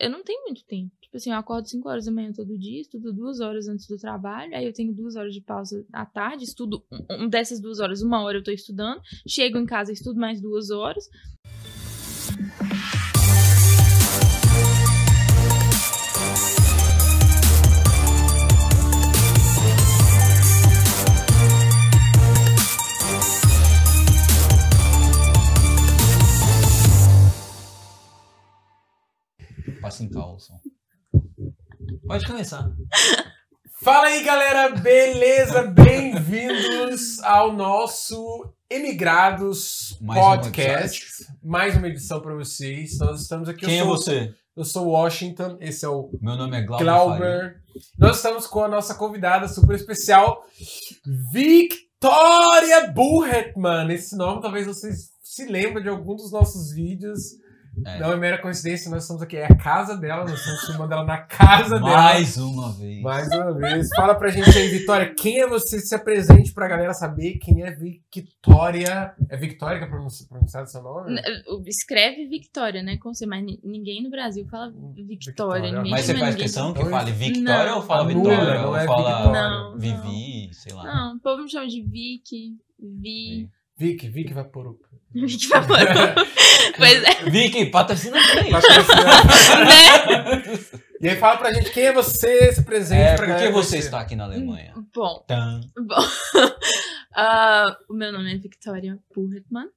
eu não tenho muito tempo. Tipo assim, eu acordo 5 horas da manhã todo dia, estudo duas horas antes do trabalho, aí eu tenho duas horas de pausa à tarde, estudo um, dessas duas horas, uma hora eu tô estudando, chego em casa, estudo mais duas horas. Em calça. Pode começar. Fala aí, galera, beleza? Bem-vindos ao nosso Emigrados Mais um Podcast. Mais uma edição para vocês. Nós estamos aqui. Quem é sou, você? Eu sou Washington, esse é o Meu nome é Glauber. Glauber. Nós estamos com a nossa convidada super especial, Victoria Burhetman. Esse nome talvez vocês se lembrem de algum dos nossos vídeos. É. Não é mera coincidência, nós estamos aqui, é a casa dela, nós estamos filmando ela na casa dela. Mais uma vez. Mais uma vez. Fala pra gente aí, Vitória, quem é você? Se apresente pra galera saber quem é Victoria. É Victoria que é pronunci- pronunciado seu nome? Escreve Victoria, né? Com C, mas ni- ninguém no Brasil fala Victoria. Victoria. Ninguém Mas você faz questão que fale Victoria não. ou fala Vitória? não ou é fala Victoria. Não, Vivi, sei lá. Não, o povo me chama de Vicky, Vi. Vic, Vic pois é, Vicky, patrocina a gente. né? E aí fala pra gente quem é você, se presente É, pra por que você está aqui na Alemanha? Bom, Tan. Bom, ah, o meu nome é Victoria Burhetman.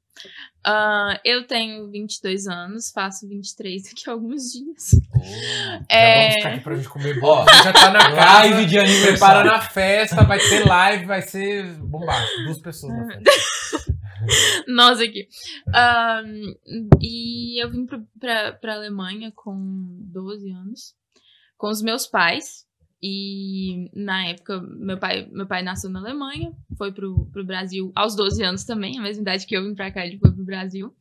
Ah, eu tenho 22 anos, faço 23 daqui a alguns dias. Oh. Já É, vamos ficar aqui pra gente comer Ó, bolo. Já tá na Live de Prepara aniversário. na festa, vai ter live, vai ser bombástico. Duas pessoas na festa. nós aqui. E eu vim pra, pra, pra Alemanha com 12 anos, com os meus pais. E na época, meu pai, meu pai nasceu na Alemanha, foi pro, pro Brasil aos 12 anos também, a mesma idade que eu vim pra cá, ele foi pro Brasil.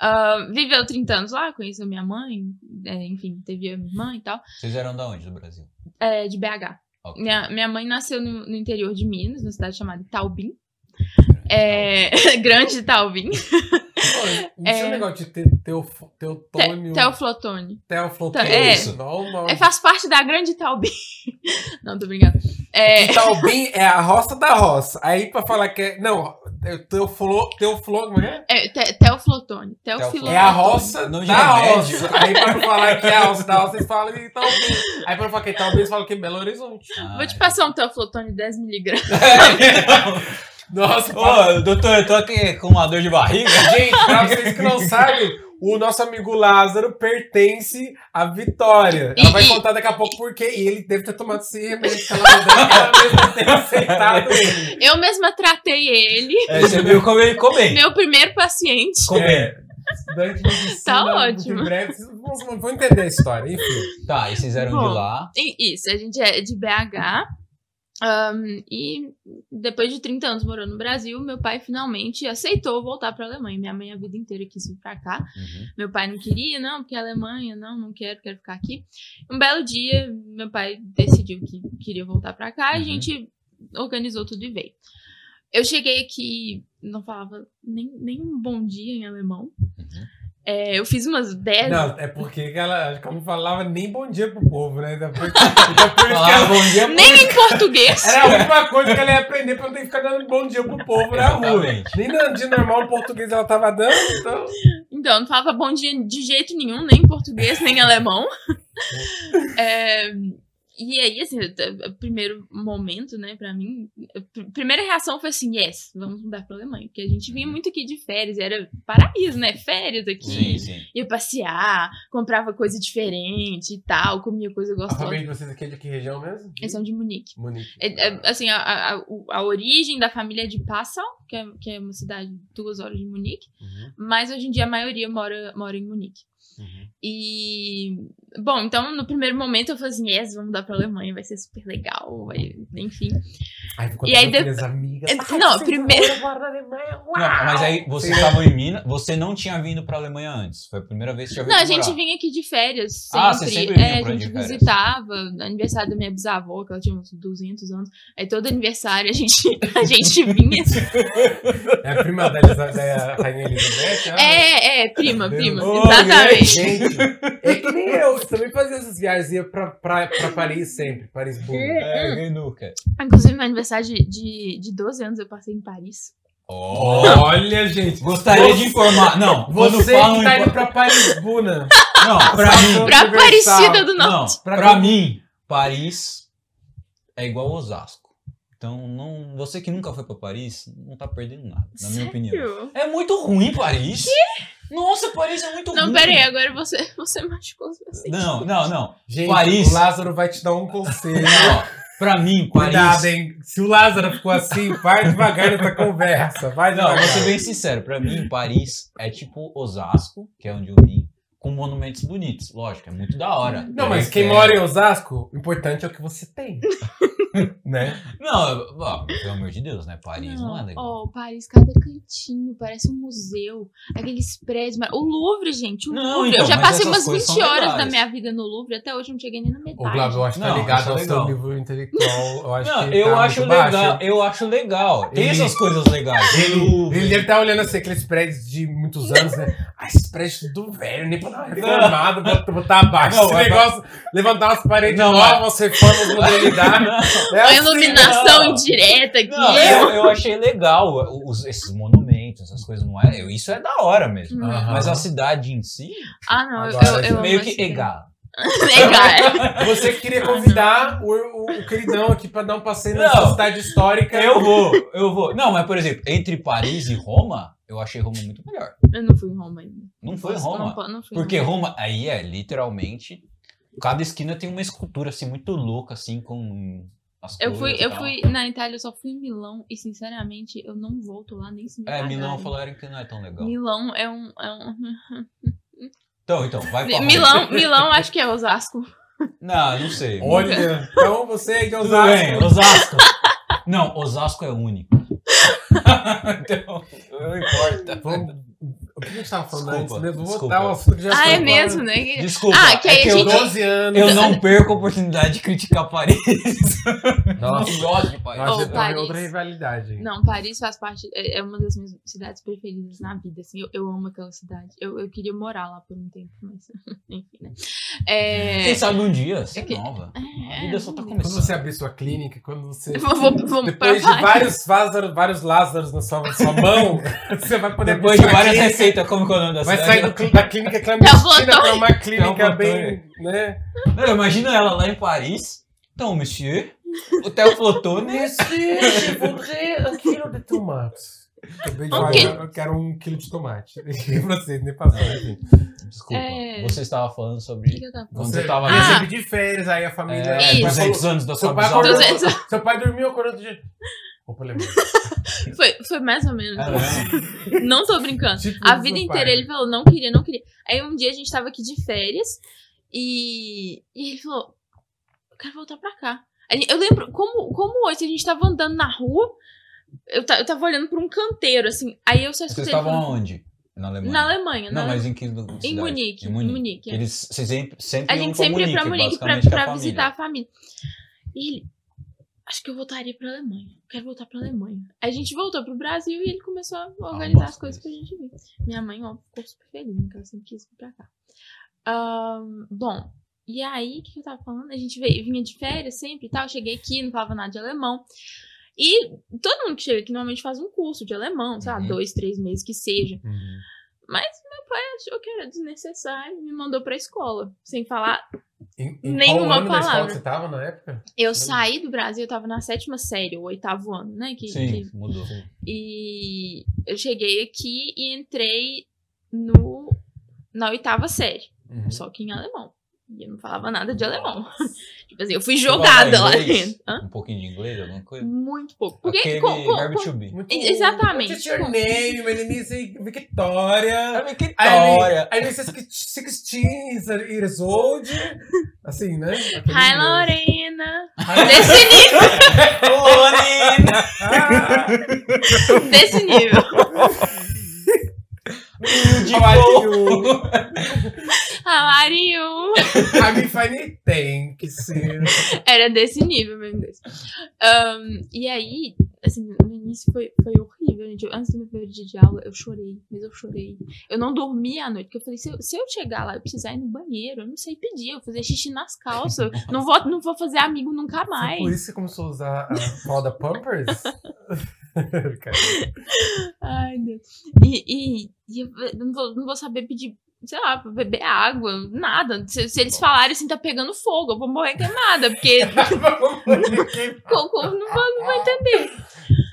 Ah, viveu 30 anos lá, conheceu minha mãe, é, enfim, teve a minha irmã e tal, Vocês eram da onde do Brasil? é, de BH. Ok. Minha, minha mãe nasceu no, no interior de Minas, numa cidade chamada Itaubim. É, grande Itaubim. Não É. tinha um negócio de te- teofo- teotônio. Teoflotone. Teoflotone. É. Isso, não, não. É, faz parte da grande Itaubim. Não, tô brincando. É, Itaubim é a roça da roça. Aí pra falar que é. Não, é teoflo, teoflo, como é? é te, Teoflotone. Teofilotone. É a roça No da roça. Aí pra falar que é a roça da roça, vocês falam Itaubim. Aí pra falar que é Itaubim, vocês falam que é Belo Horizonte. Ah, Vou te passar um Teoflotone de 10mg. Nossa, Ô, doutor, eu tô aqui com uma dor de barriga. gente, pra vocês que não sabem, o nosso amigo Lázaro pertence à Vitória. Ela vai contar daqui a pouco por quê. E ele deve ter tomado esse remédio que ela ela mesma tem aceitado ele. Eu mesma tratei ele. É, você viu como ele bem. Meu primeiro paciente. Bem. É, estudante de medicina, Tá ótimo. Em breve, vocês vão, vão entender a história. Enfim. Tá, e vocês eram Bom. de lá. Isso, a gente é de BH. Ahn, e depois de 30 anos morando no Brasil, meu pai finalmente aceitou voltar pra Alemanha. Minha mãe a vida inteira quis vir pra cá. Uhum. Meu pai não queria, não, porque a Alemanha, não, não quero, quero ficar aqui. Um belo dia, meu pai decidiu que queria voltar pra cá, a Uhum. gente organizou tudo e veio. Eu cheguei aqui, não falava nem, nem um bom dia em alemão. Uhum. É, eu fiz umas 10. Não, é porque ela, não falava nem bom dia pro povo, né? Que Falava ela, bom dia. Nem em português. era a última coisa que ela ia aprender pra não ter que ficar dando bom dia pro povo na rua. Nem no dia normal em português ela tava dando, então. Então, eu não falava bom dia de jeito nenhum, nem em português, nem em alemão. É, e aí, assim, o primeiro momento, né, pra mim, a pr- primeira reação foi assim, yes, vamos mudar pra Alemanha. Porque a gente vinha muito aqui de férias, era paraíso, né, férias aqui. Sim, sim. Ia passear, comprava coisa diferente e tal, comia coisa A gostosa. família de vocês aqui é de que região mesmo? Eles são de Munique. Munique. É, é, assim, a, a, a- a origem da família é de Passau, que é, que é uma cidade duas horas de Munique, Uhum, mas hoje em dia a maioria mora, mora em Munique. Uhum. E, bom, então no primeiro momento eu falei assim, yes, vamos mudar pra Alemanha, vai ser super legal, vai- enfim. Aí ficou E aí depois- as amigas. "Ai, não, primeiro- da Alemanha, uau!" Não, mas aí vocês Sim. estavam em Minas, você não tinha vindo pra Alemanha antes. Foi a primeira vez que você Não, a gente morar. vinha aqui de férias, sempre. Ah, você sempre vinha é, pra a gente visitava, aniversário da minha bisavó, que ela tinha uns 200 anos. Aí todo aniversário a gente, a gente vinha. É a prima da, Elisa- da Rainha Elizabeth? ah? É, é, prima, prima, exatamente. Gente, é que nem eu. Você também fazia essas viagens. Ia pra, pra, pra Paris sempre. Paris Boom. É, quem nunca? Inclusive, meu aniversário de, de, de 12 anos eu passei em Paris. Olha, gente. Gostaria Você- de informar. Não, quando Você falam que tá em... indo pra Paris Buna. Não, pra mim. Pra. Aparecida do Não, Norte. Pra pra, quem- mim, Paris é igual Osasco. Então, não, você que nunca foi pra Paris, não tá perdendo nada, na minha opinião. É muito ruim Paris. Nossa, Paris é muito Não, ruim. pera aí, agora você, você machucou os meus. Não, não, não. Gente, Paris. o Lázaro vai te dar um conselho. Ó, pra mim, Paris. Cuidado, hein? Se o Lázaro ficou assim, vai devagar nessa conversa. Vai Não, devagar. vou ser bem sincero. Pra mim, Paris é tipo Osasco, que é onde eu vim, com monumentos bonitos. Lógico, é muito da hora. Não, mas quem É- mora em Osasco, o importante é o que você tem. né? Não, ó, pelo amor de Deus, né? Paris não, é legal. Ó, Paris, cada cantinho, parece um museu. Aqueles prédios. mar- O Louvre, gente, o Não, Louvre. então, eu já mas passei umas coisas 20 são horas legais. da minha vida no Louvre, até hoje eu não cheguei nem na O metade. Glavo, eu acho que tá Não, ligado é ao seu nível intelectual. Eu acho Não, que eu tá acho legal, baixo. eu acho legal. Tem Ele- essas coisas legais. Ele, ele deve estar olhando assim, aqueles prédios de muitos anos, né? Ah, esses prédios tudo velho, nem pra dar uma reformada, botar, botar abaixo. Não, Esse negócio, levantar umas paredes Não, novas, reformas, modernidade. É A assim, iluminação não. indireta aqui. Não, eu, eu achei legal os- esses monumentos, essas coisas, não é? eu- Isso é da hora mesmo. Uhum. Mas a cidade em si, Ah, não, eu, Agora, eu, eu meio que egal. Legal. Você queria convidar o, o, o queridão aqui pra dar um passeio Não. nessa cidade histórica. Eu vou, eu vou. Não, mas por exemplo, entre Paris e Roma, eu achei Roma muito melhor. Eu não fui em Roma ainda. Não foi Não, Roma. po- não fui em Porque Roma. Roma, aí é literalmente. Cada esquina tem uma escultura assim muito louca, assim, com as Eu fui, eu fui na Itália, eu só fui em Milão e sinceramente eu não volto lá nem se me É. Milão falaram que não é tão legal. Milão é um, é um... Então, então, vai pra. Milão, Milão acho que é Osasco. Não, não sei. Olha, então você aí que é Osasco. bem, Osasco. Não, Osasco é único. então, não importa. Vamos- O que a gente tava falando Desculpa, antes mesmo? Vou desculpa. voltar ao assunto que já Ah, é mesmo, né? Desculpa, Ah, que aí é que a eu, gente- não, 12 anos. eu não perco a oportunidade de criticar Paris. Nossa. Não gosto de Paris. Nossa, é Paris. outra rivalidade. hein? Não, Paris faz parte, é é uma das minhas cidades preferidas na vida, assim, eu, eu amo aquela cidade. Eu, eu queria morar lá por um tempo, mas enfim, né. É, Quem sabe um dia, você é É que- nova. é, A vida só tá vamos Quando começando. você abrir sua clínica, quando você. Vou- vou- Depois de vários, Lázaro, vários Lázaros na sua, sua mão, você vai poder Depois de várias clínica, receitas, como que é o nome da Vai sair do da clínica clandestina pra uma clínica Teoplotone. bem. né? Não, imagina ela lá em Paris. Então, monsieur, o Theo Flotone. Monsieur, je voudrais un quilo de tomates. Também Um vai, quilo. eu quero um quilo de tomate. E vocês, nem passou, enfim. Desculpa, É. você estava falando sobre que que eu tava quando Você você tava ia Ah. sempre de férias, aí a família. é, Isso. 200 anos da Seu sua pai bisavó. acordou- 200. Seu pai dormiu acordando de. Opa. Foi, foi mais ou menos. É? Não tô brincando. Tipo A vida inteira pai. ele falou, não queria, não queria. Aí um dia a gente tava aqui de férias e, e ele falou, eu quero voltar pra cá. Eu lembro, como, como hoje, a gente tava andando na rua, eu, eu tava olhando pra um canteiro, assim, aí eu só Vocês escutei ele estavam falando, aonde? Na Alemanha? na Alemanha, Não, na mas em que cidade? em Munique, Em Munique. Munique. é. Eles vocês sempre, sempre A gente sempre ia pra Munique, pra, basicamente, pra a visitar a família. E ele, acho que eu voltaria pra Alemanha. Quero voltar pra Alemanha. A gente voltou pro Brasil e ele começou a organizar nossa, as coisas pra gente vir. Minha mãe, ó, ficou super feliz, né? Que ela sempre quis vir pra cá. Ahn, bom, e aí, o que eu tava falando? A gente veio, vinha de férias sempre e tal. Cheguei aqui, não falava nada de alemão. E todo mundo que chega aqui normalmente faz um curso de alemão, sei lá, Uhum. dois, três meses que seja. Uhum. Mas meu pai achou que era desnecessário e me mandou pra escola, sem falar Em, em Nenhuma qual ano da escola palavra. que você tava na época? Eu saí do Brasil, eu tava na sétima série, o oitavo ano, né? Que, Sim, que- mudou. e eu cheguei aqui e entrei no, na oitava série, Uhum. só que em alemão. E eu não falava nada de alemão. Tipo assim, eu fui jogada lá dentro. Hã? Um pouquinho de inglês, alguma coisa? Muito pouco. Porque Aquele com- com- verbo com- to be. Muito- Exatamente. What's your name? My name is Victoria. I'm, I'm 16 years old. Assim, né? Aquele Hi. Lorena! Desse nível, desse nível. How I'm me fine tem que ser. Era desse nível meu inglês. Ahn, e aí, assim, no início foi, foi horrível, gente. Eu- Antes do meu primeiro dia de aula, eu chorei, mas eu chorei. Eu não dormi à noite, porque eu falei, se eu, se eu chegar lá e precisar ir no banheiro, eu não sei pedir, eu vou fazer xixi nas calças. não, vou, não vou fazer amigo nunca mais. Por isso você começou a usar a moda Pampers? Cara, Ai, Deus. E, e, e eu não vou, não vou saber pedir, sei lá, pra beber água, nada. Se, se eles falarem assim, tá pegando fogo, eu vou morrer queimada, porque cocô não vou, não vou entender.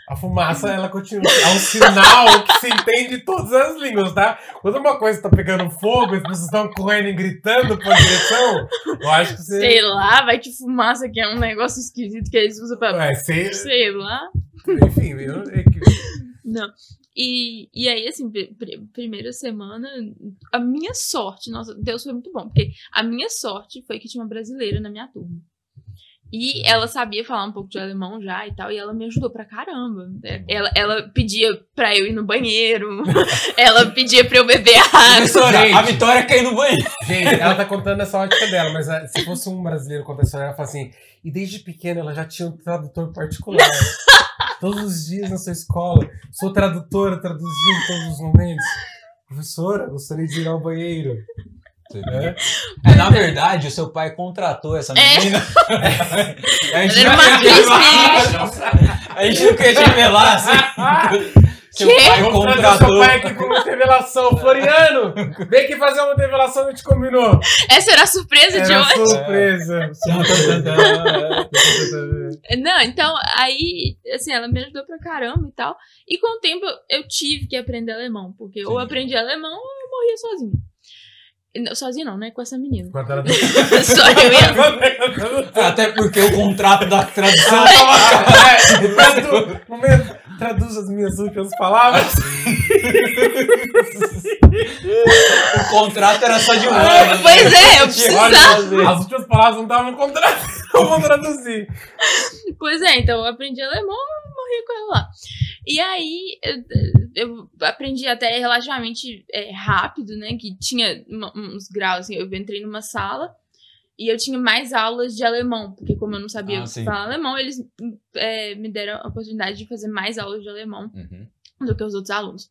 A fumaça, ela continua. É um sinal que se entende em todas as línguas, tá? Quando uma coisa tá pegando fogo, as pessoas estão correndo e gritando por direção, eu acho que você. Sei lá, vai que fumaça que é um negócio esquisito que eles usam pra. Ué, sei- Sei lá. Enfim, eu, é que- Não. E, e aí, assim, pr- pr- primeira semana, a minha sorte, nossa, Deus foi muito bom, porque a minha sorte foi que tinha uma brasileira na minha turma. E ela sabia falar um pouco de alemão já e tal, e ela me ajudou pra caramba. É, Ela, ela pedia pra eu ir no banheiro, ela pedia pra eu beber água. A Vitória caiu no banheiro. Gente, ela tá contando essa ótica dela, mas ah, se fosse um brasileiro contando essa história, ela fala assim: e desde pequena ela já tinha um tradutor particular. Todos os dias na sua escola. Sou tradutora, traduzindo em todos os momentos. Professora, gostaria de ir ao banheiro. É? É, na verdade, o seu pai contratou essa É. menina. a, gente não atriz revelar, a gente não revelar, assim. Seu Quê? pai contratou. seu pai aqui pra uma revelação. Floriano, vem aqui fazer uma revelação que a gente combinou. Essa era a surpresa de Era hoje. surpresa. Não, então, aí, assim, ela me ajudou pra caramba e tal. E com o tempo eu tive que aprender alemão, porque ou eu Sim. aprendi alemão ou eu morria sozinha. E não- né? Com essa menina. Só eu e ela. Até porque o contrato da tradução É, tradu- momento, traduz as minhas últimas palavras. o contrato era só de um ano. né? Pois é, eu precisava. As últimas palavras não estavam no contrato. Eu vou traduzir. Pois é, então eu aprendi alemão e morri com ela lá. E aí eu, aprendi até relativamente é, rápido, né? Que tinha uns graus, assim, eu entrei numa sala e eu tinha mais aulas de alemão, porque como eu não sabia Ah, falar alemão, eles é, me deram a oportunidade de fazer mais aulas de alemão Uhum. do que os outros alunos.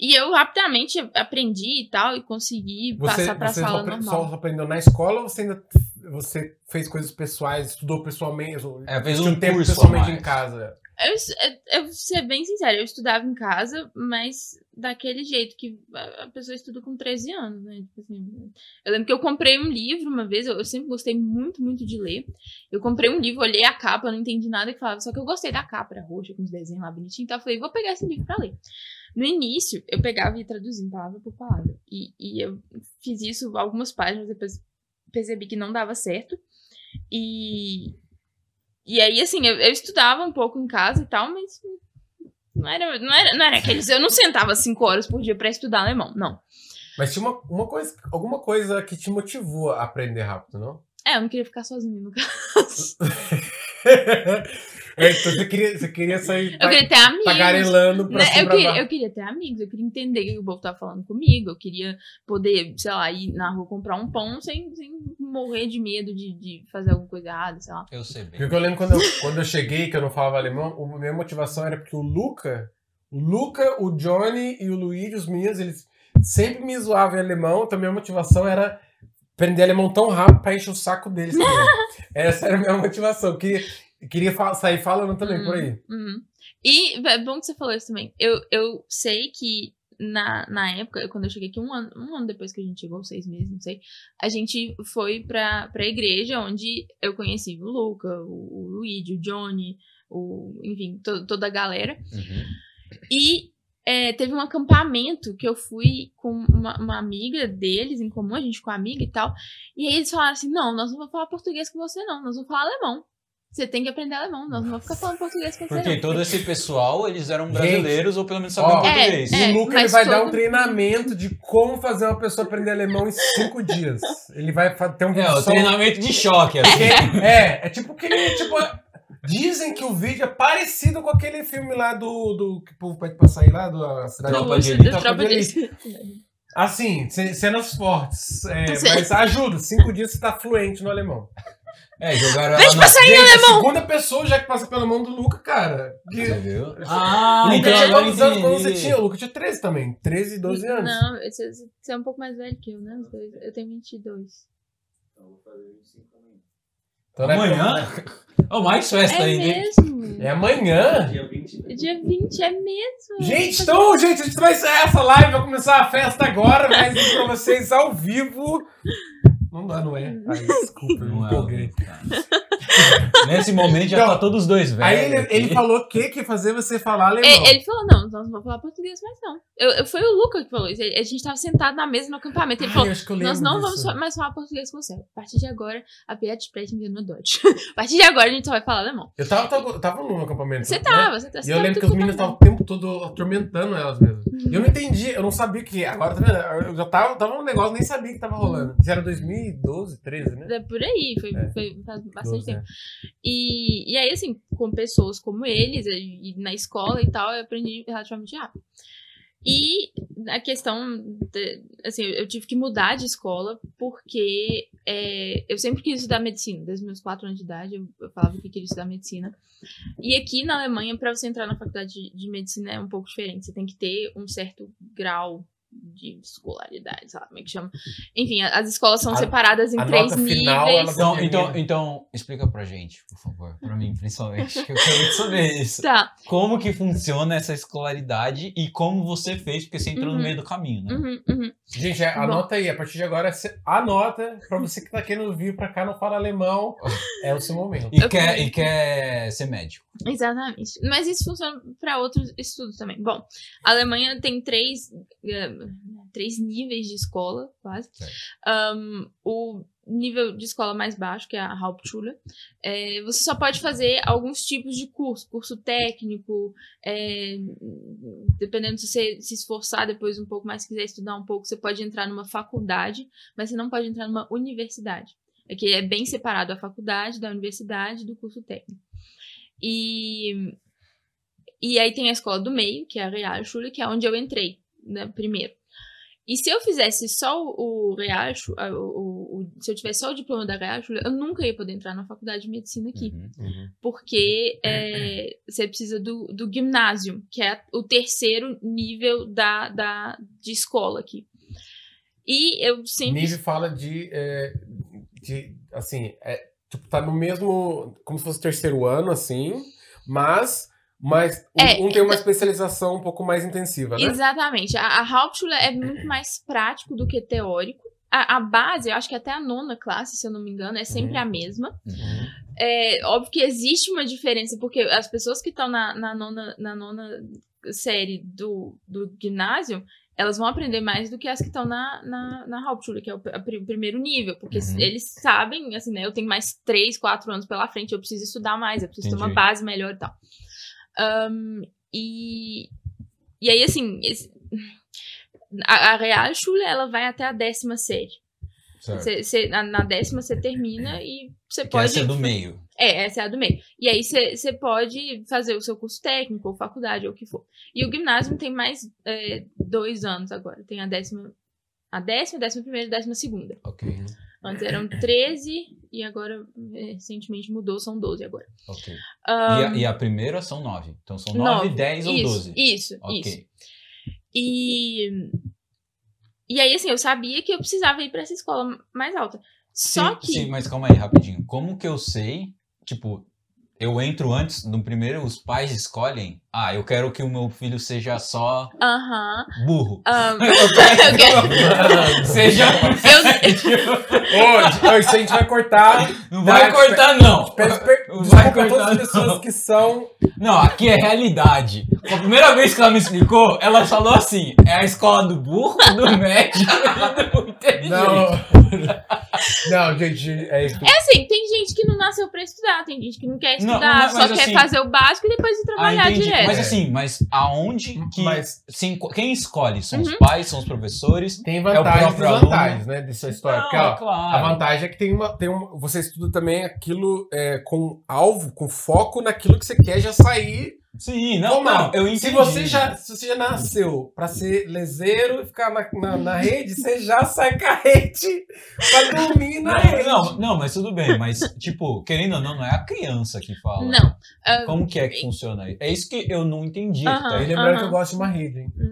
E eu rapidamente aprendi e tal, e consegui Você, passar pra você sala normal. só aprendeu na escola ou você ainda você fez coisas pessoais, estudou pessoalmente? É, fez tinha um tempo a pessoalmente mais. em casa? Eu, eu, eu vou ser bem sincera, eu estudava em casa, mas daquele jeito que a a pessoa estuda com 13 anos, né? Tipo assim, eu lembro que eu comprei um livro uma vez, eu, eu sempre gostei muito, muito de ler. Eu comprei um livro, olhei a capa, não entendi nada que falava, só que eu gostei da capa, era roxa, com os desenhos lá bonitinhos, então eu falei, vou pegar esse livro pra ler. No início, eu pegava e ia traduzindo palavra por palavra. E, e eu fiz isso algumas páginas, depois percebi que não dava certo. E, e aí, assim, eu, eu estudava um pouco em casa e tal, mas não era, não era, não era aqueles. Eu não sentava cinco horas por dia pra estudar alemão, não. Mas tinha uma, uma coisa, alguma coisa que te motivou a aprender rápido, não? É, eu não queria ficar sozinha no caso. É, então você queria, você queria sair Eu queria ter amigos. tagarelando pra Né, eu, queria, eu queria ter amigos, eu queria entender o que o povo tava falando comigo, eu queria poder, sei lá, ir na rua comprar um pão sem, sem morrer de medo de, de fazer alguma coisa errada, sei lá. Eu sei bem. Porque eu lembro quando eu, quando eu cheguei, que eu não falava alemão, a minha motivação era porque o Luca, o Luca, o Johnny e o Luigi, os meninos, eles sempre me zoavam em alemão, então minha motivação era aprender alemão tão rápido pra encher o saco deles também. Essa era a minha motivação. Eu queria, eu queria fa- sair falando também por aí. Uhum. E é bom que você falou isso também. Eu, eu sei que na, na época, quando eu cheguei aqui, um ano, um ano depois que a gente chegou, seis meses, não sei, a gente foi pra, pra igreja onde eu conheci o Luca, o, o Luigi, o Johnny, o, enfim, to- toda a galera. Uhum. E é, teve um acampamento que eu fui com uma, uma amiga deles em comum, a gente com a amiga e tal. E aí eles falaram assim: não, nós não vamos falar português com você, não, nós vamos falar alemão. Você tem que aprender alemão, nós não vamos ficar falando português com você, Porque não. todo esse pessoal, eles eram Gente, brasileiros ou pelo menos sabiam ó, português. É, o Luca ele vai dar todo- um treinamento de como fazer uma pessoa aprender alemão em cinco dias. Ele vai ter um É, o treinamento de choque. Assim. É, é tipo aquele. Tipo, dizem que o vídeo é parecido com aquele filme lá do. do que o povo pede pra sair lá, do a Cidade Tropa Do- de Elite. Tropa de Elite. Assim, ce- cenas fortes. é, mas ajuda. Cinco dias você tá fluente no alemão. É, jogaram Vem ela pra na... sair, Gente, a segunda pessoa já que passa pela mão do Luca, cara. Que... Você viu? o Ah, Luca então tinha agora quantos anos quando você entendi. tinha? O Luca tinha 13 também. 13, 12 anos. Não, você, você é um pouco mais velho que eu, né? Os dois. Eu tenho 22. Então, né, Amanhã? Ô, mais festa É ainda, hein? mesmo? É amanhã? Dia 20. Dia 20 é mesmo. Gente, então, gente, a gente vai encerrar essa live, vai começar a festa agora, mas pra vocês ao vivo. Não dá, não é? Ai, desculpa, Não é, cara. Nesse momento já Então, tá todos dois velhos. Aí ele, ele falou o que que ia fazer você falar alemão. É, ele falou, não, nós não vamos falar português mais não. Eu, eu- foi o Luca que falou isso. A gente tava sentado na mesa no acampamento. Ele Ai, falou, nós não disso. vamos mais falar português com você. A partir de agora, a Piet sprechen wir nur Deutsch. a partir de agora, a gente só vai falar alemão. Eu tava, tava, tava no acampamento. Você né? tava, você tá E eu lembro que os meninos estavam o tempo todo atormentando elas mesmo. E eu não entendi, eu não sabia o que. Agora, tá vendo? Eu já tava, tava um negócio, nem sabia que tava rolando. Isso era 2012, 13, né? É por aí, foi, É. foi faz bastante 12, tempo. né? E, e aí, assim, com pessoas como eles, e na escola e tal, eu aprendi relativamente rápido. E a questão, de- assim, eu tive que mudar de escola porque é, eu sempre quis estudar medicina. Desde meus quatro anos de idade, eu, eu falava que queria estudar medicina. E aqui na Alemanha, para você entrar na faculdade de, de medicina é um pouco diferente. Você tem que ter um certo grau de escolaridade, lá como é que chama. Enfim, as escolas são A- separadas em a três nota níveis. final, ela- Então, então, então, explica pra gente, por favor. Pra mim, principalmente. que Eu quero muito saber isso. Tá. Como que funciona essa escolaridade e como você fez, porque você entrou Uhum. no meio do caminho, né? Uhum, uhum. Gente, é, anota aí, a partir de agora, anota pra você que tá querendo vir pra cá, não fala alemão, é o seu momento. E, Eu quer, e quer ser médico. Exatamente. Mas isso funciona para outros estudos também. Bom, a Alemanha tem três, eh, três níveis de escola, quase. Um, o nível de escola mais baixo, que é a Hauptschule, eh, você só pode fazer alguns tipos de curso. Curso técnico, eh, dependendo se você se esforçar depois um pouco mais, quiser estudar um pouco, você pode entrar numa faculdade, mas você não pode entrar numa universidade. É que é bem separado a faculdade da universidade do curso técnico. E, e aí tem a escola do meio, que é a Realschule, que é onde eu entrei, né, primeiro. E se eu fizesse só o, o o, o- se eu tivesse só o diploma da Realschule, eu nunca ia poder entrar na faculdade de medicina aqui. Uhum. Porque é, você precisa do, do gymnasium, que é o terceiro nível da, da, de escola aqui. E eu sempre... Nível fala de, é, de assim, é, tipo, tá no mesmo, como se fosse terceiro ano, assim, mas, mas um, É, um tem uma especialização um pouco mais intensiva, né? Exatamente. A, a Hauptschule é muito mais prático do que teórico. A, a base, eu acho que até a nona classe, se eu não me engano, é sempre Uhum. a mesma. Uhum. É óbvio que existe uma diferença, porque as pessoas que estão na, na, nona, na nona série do, do ginásio, elas vão aprender mais do que as que estão na, na, na Hauptschule, que é o, a pri- primeiro nível, porque Uhum. eles sabem, assim, né, eu tenho mais três, quatro anos pela frente, eu preciso estudar mais, eu preciso ter uma Entendi. base melhor e tal. Ahn, e, e aí, assim, esse- a, a Realschule, ela vai até a décima série. Cê- cê- na, na décima você termina e você pode. essa é do meio. É, essa é a do meio. E aí você pode fazer o seu curso técnico, ou faculdade, ou o que for. E o ginásio tem mais é, dois anos agora. Tem a décima. A décima, décima primeira e décima segunda. Ok. Antes eram 13 e agora é, recentemente mudou, são 12 agora. Ok. E, Ahn, a, e a primeira são nove. Então são nove, nove. dez ou isso, doze. Isso, Ok. isso. E. E aí, assim, eu sabia que eu precisava ir pra essa escola mais alta. Só sim, que. sim, mas calma aí, rapidinho. Como que eu sei, tipo, eu entro antes, no primeiro os pais escolhem, ah, eu quero que o meu filho seja só Aham. burro. ahn, Eu quero- seja... Hoje, hoje, isso a gente vai cortar. Não vai cortar, não. Per... Não vai a todas cortar, as pessoas não. que são. Não, aqui é realidade. A primeira vez que ela me explicou, ela falou assim: é a escola do burro, do médio e do inteligente. Não. Não, gente, é isso. É assim, tem gente que não nasceu pra estudar, tem gente que não quer Não, estudar, mas- só mas quer assim- fazer o básico e depois ir Ah, trabalhar entendi. direto. Mas assim, mas aonde que. Mas- sim, quem escolhe? São os Uhum. pais, são os professores? Tem É o vantagens e próprio aluno. desvantagens, né, dessa história. Não, Porque, ó, claro. A vantagem é que tem uma, tem uma. Você estuda também aquilo é, com alvo, com foco naquilo que você quer já sair Sim, não, não, eu entendi. Se você já, se você já nasceu pra ser leseiro e ficar na, na, na rede, você já sai com a rede pra dormir na rede. Não, não, não, mas tudo bem, mas, tipo, querendo ou não, não é a criança que fala. Não. ah, Como que é que funciona aí? É isso que eu não entendi. Aham. tá? E lembrando Aham. que eu gosto de uma rede, hein?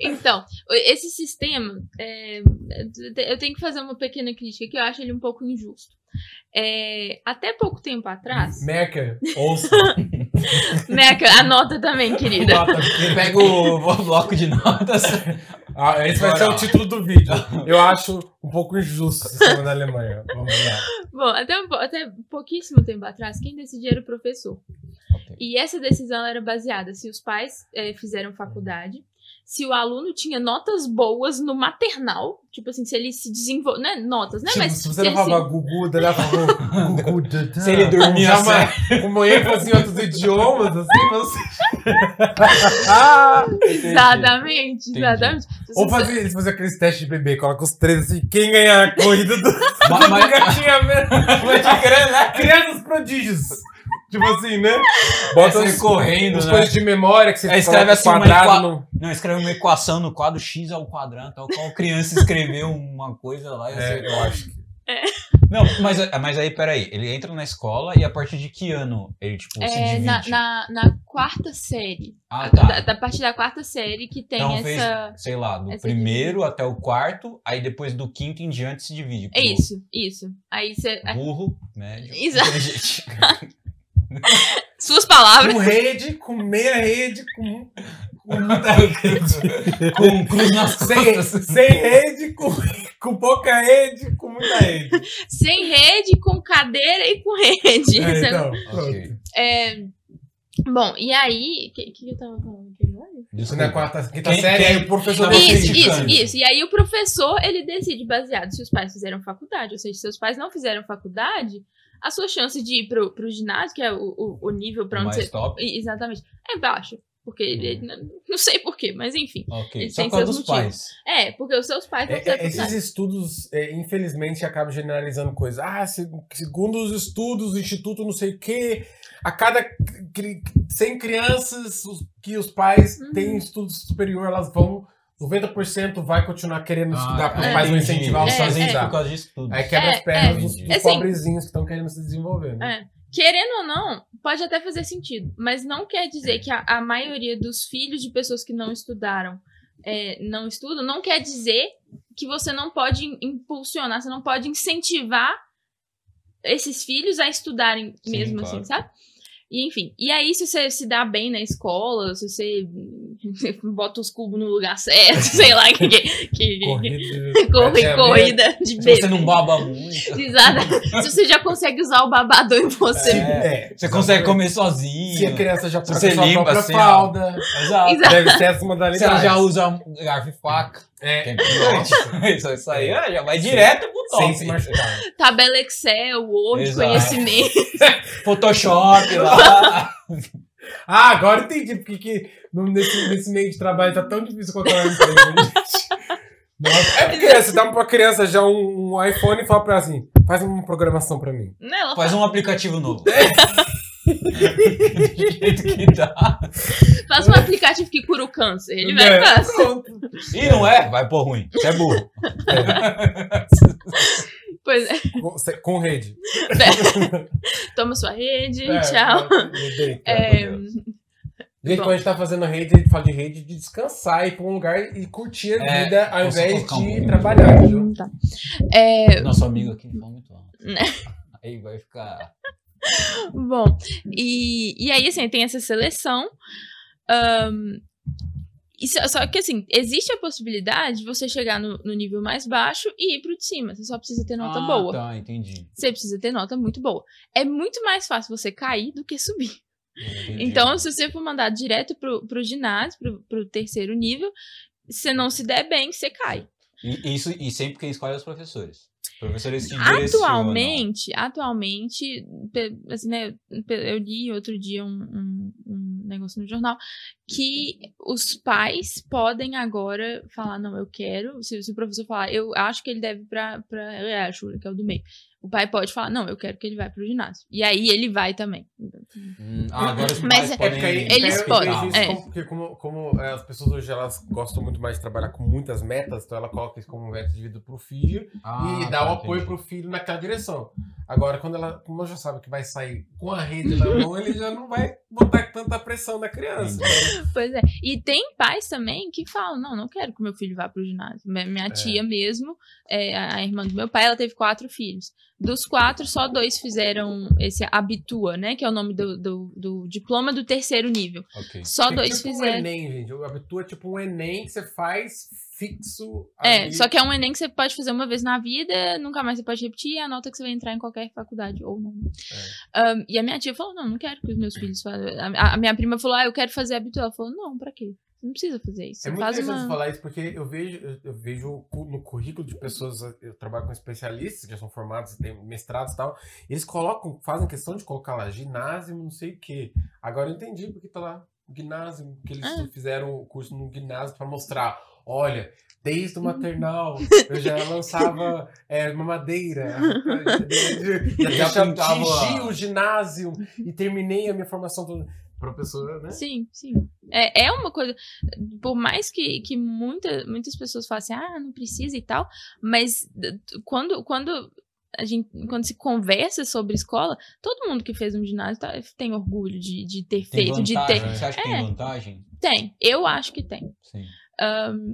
Então, esse sistema, é, eu tenho que fazer uma pequena crítica que eu acho ele um pouco injusto. É, até pouco tempo atrás, Meca, ouça. Meca, anota também, querida. Nota, Pega o, o bloco de notas. Ah, esse vai ser o título do vídeo. Eu acho um pouco injusto o sistema da Alemanha. Vamos lá. Bom, até, um até pouquíssimo tempo atrás, quem decidia era o professor. Ok. E essa decisão era baseada se os pais eh, fizeram faculdade, se o aluno tinha notas boas no maternal, tipo assim, se ele se desenvolve, não é notas, né? Tipo, Mas se você ele não falava se- Gugu, daí falou Gugu, dadá, Se ele dormia uma- Uma ênfase em outros idiomas, assim, você. Exatamente, Entendi. exatamente. Ou você- fazer, faziam aqueles testes de bebê, coloca os três assim, quem ganhar a corrida do, Ma- do mas- engatinhamento. Crianças prodígios. Tipo assim, né? Bota os, aí correndo, os né? coisas de memória que você Aí escreve assim, uma quadrado equa- no... Não, escreve uma equação no quadro X ao quadrado, tal qual criança escreveu uma coisa lá. e É, você- eu acho que... Não, mas, mas aí, peraí, ele entra na escola e a partir de que ano ele, tipo, se é, divide? na, na, na quarta série. Ah, tá. Da, da partir da quarta série que tem então fez, essa. sei lá, do primeiro até o quarto, aí depois do quinto em diante se divide. É pro isso, isso. Aí você. Burro, médio, Exato. Suas palavras. Com rede, com meia rede, com, com muita rede. Com cruz nas sem, costas. sem rede, com, com pouca rede, com muita rede. Sem rede, com cadeira e com rede. É, então, Ok. pronto. É, Bom, e aí. O que, que eu tava falando? Isso na quarta, quinta Quem- série, quem- aí o professor. Isso, isso, isso. E aí o professor, ele decide baseado se os pais fizeram faculdade. Ou seja, se os pais não fizeram faculdade, a sua chance de ir pro, pro ginásio, que é o, o, o nível pra O onde mais você... top. Exatamente. É baixo. Porque ele, não, não sei porquê, mas enfim. Ok, Ele só tem por causa dos motivos. pais. É, porque os seus pais não É, é, esses estudos, é, infelizmente, acabam generalizando coisas. Ah, se- segundo os estudos, o Instituto não sei o quê, a cada cri- 100 crianças os- que os pais Uhum. têm estudo superior, elas vão. 90% vai continuar querendo estudar, porque é, os pais vão incentivar os É, isso estudar. por causa disso tudo. Aí quebra É, as pernas é. dos, dos Assim, pobrezinhos que estão querendo se desenvolver. Né? É. Querendo ou não, pode até fazer sentido, mas não quer dizer que a, a maioria dos filhos de pessoas que não estudaram é, não estudam, não quer dizer que você não pode im- impulsionar, você não pode incentivar esses filhos a estudarem Sim, mesmo claro. assim, sabe? E enfim, e aí se você se dá bem na escola, se você bota os cubos no lugar certo, sei lá, que, que, que, Corrida, corre, corrida de Se bebê. você não baba muito, Exato. Se você já consegue usar o babador em você. É, você consegue comer Se a sozinho. criança já Se troca você sua limpa própria assim, fralda, Exato. Exato. deve ser essa Se modalidade. ela já usa garfo e faca, É, é. Isso, isso aí é, já vai direto pro sem top. se machucar. Tabela Excel, Word, Exato. conhecimento. Photoshop lá. Ah, agora entendi porque que nesse, nesse meio de trabalho tá tão difícil colocar uma empresa, gente. Nossa, é porque você dá pra criança já um, um iPhone e fala pra ela assim, faz uma programação pra mim. Não, Faz um aplicativo novo. Do jeito que dá. Um aplicativo que cura o câncer. Ele vai É, pronto. E não é? Vai pôr ruim. Você é burro. Pois é. Com, com rede. Toma sua rede, É, tchau. É, Gente, Bom. quando a gente tá fazendo rede, a gente fala de rede de descansar, ir pra um lugar e curtir a É, vida ao invés um de pouco. trabalhar, entendeu? tá. É, Nosso amigo aqui fala muito alto. Né? Aí vai ficar. bom, e, e aí, assim, tem essa seleção. Ahn, e só, que, assim, existe a possibilidade de você chegar no, no nível mais baixo e ir pro de cima. Você só precisa ter nota ah, boa. Tá, entendi. Você precisa ter nota muito boa. É muito mais fácil você cair do que subir. Entendi. Então, se você for mandado direto pro, pro ginásio, pro, pro terceiro nível, se você não se der bem, você cai. E, isso, e sempre quem escolhe é os professores. Professores. Atualmente, atualmente, assim, né, eu li outro dia um, um- um negócio no jornal que os pais podem agora falar, não, eu quero, se, se o professor falar, eu acho que ele deve ir pra, pra Realschule, que é o do meio. O pai pode falar, não, eu quero que ele vá pro ginásio. E aí ele vai também. Hum, ah, agora os Mas pais é- podem... É Eles podem, é. como, porque como, como, é, as pessoas hoje elas gostam muito mais de trabalhar com muitas metas, então ela coloca isso como meta de vida pro filho Ah, e dá tá, o apoio entendi. pro filho naquela direção. Agora, quando ela, como ela já sabe que vai sair com a rede na mão, ele já não vai botar tanta pressão na criança. Pois é. E tem pais também que falam: não, não quero que meu filho vá pro ginásio. Minha minha tia mesmo, é, a irmã do meu pai, ela teve quatro filhos. Dos quatro, só dois fizeram esse Habitua, né? Que é o nome do, do, do diploma do terceiro nível. Ok. Só É dois tipo um fizeram. Enem, gente. O Habitua é tipo um Enem que você faz fixo. É, ali. só que é um Enem que você pode fazer uma vez na vida, nunca mais você pode repetir, e a nota que você vai entrar em qualquer faculdade ou não. É. Um, e a minha tia falou: não, não quero que os meus filhos façam. A, a minha prima falou: ah, eu quero fazer Habitua. Ela falou: não, pra quê? Você não precisa fazer isso. Você É muito faz interessante uma. falar isso porque eu vejo, eu- vejo no currículo de pessoas, eu trabalho com especialistas que já são formados, têm mestrados e tal, eles colocam, fazem questão de colocar lá ginásio, não sei o quê. Agora eu entendi porque tá lá ginásio, que eles Ah. fizeram o curso no ginásio para mostrar, olha, desde o maternal eu já lançava é, mamadeira, e Já já atingi o ginásio e terminei a minha formação toda. Professora, né? Sim, sim. É, é uma coisa. Por mais que, que muita, muitas pessoas falem assim, ah, não precisa e tal, mas quando, quando a gente quando se conversa sobre escola, todo mundo que fez um ginásio tá- tem orgulho de, de ter Tem feito, de vantagem? ter. Você acha que É. tem vantagem? Tem, eu acho que tem. Sim.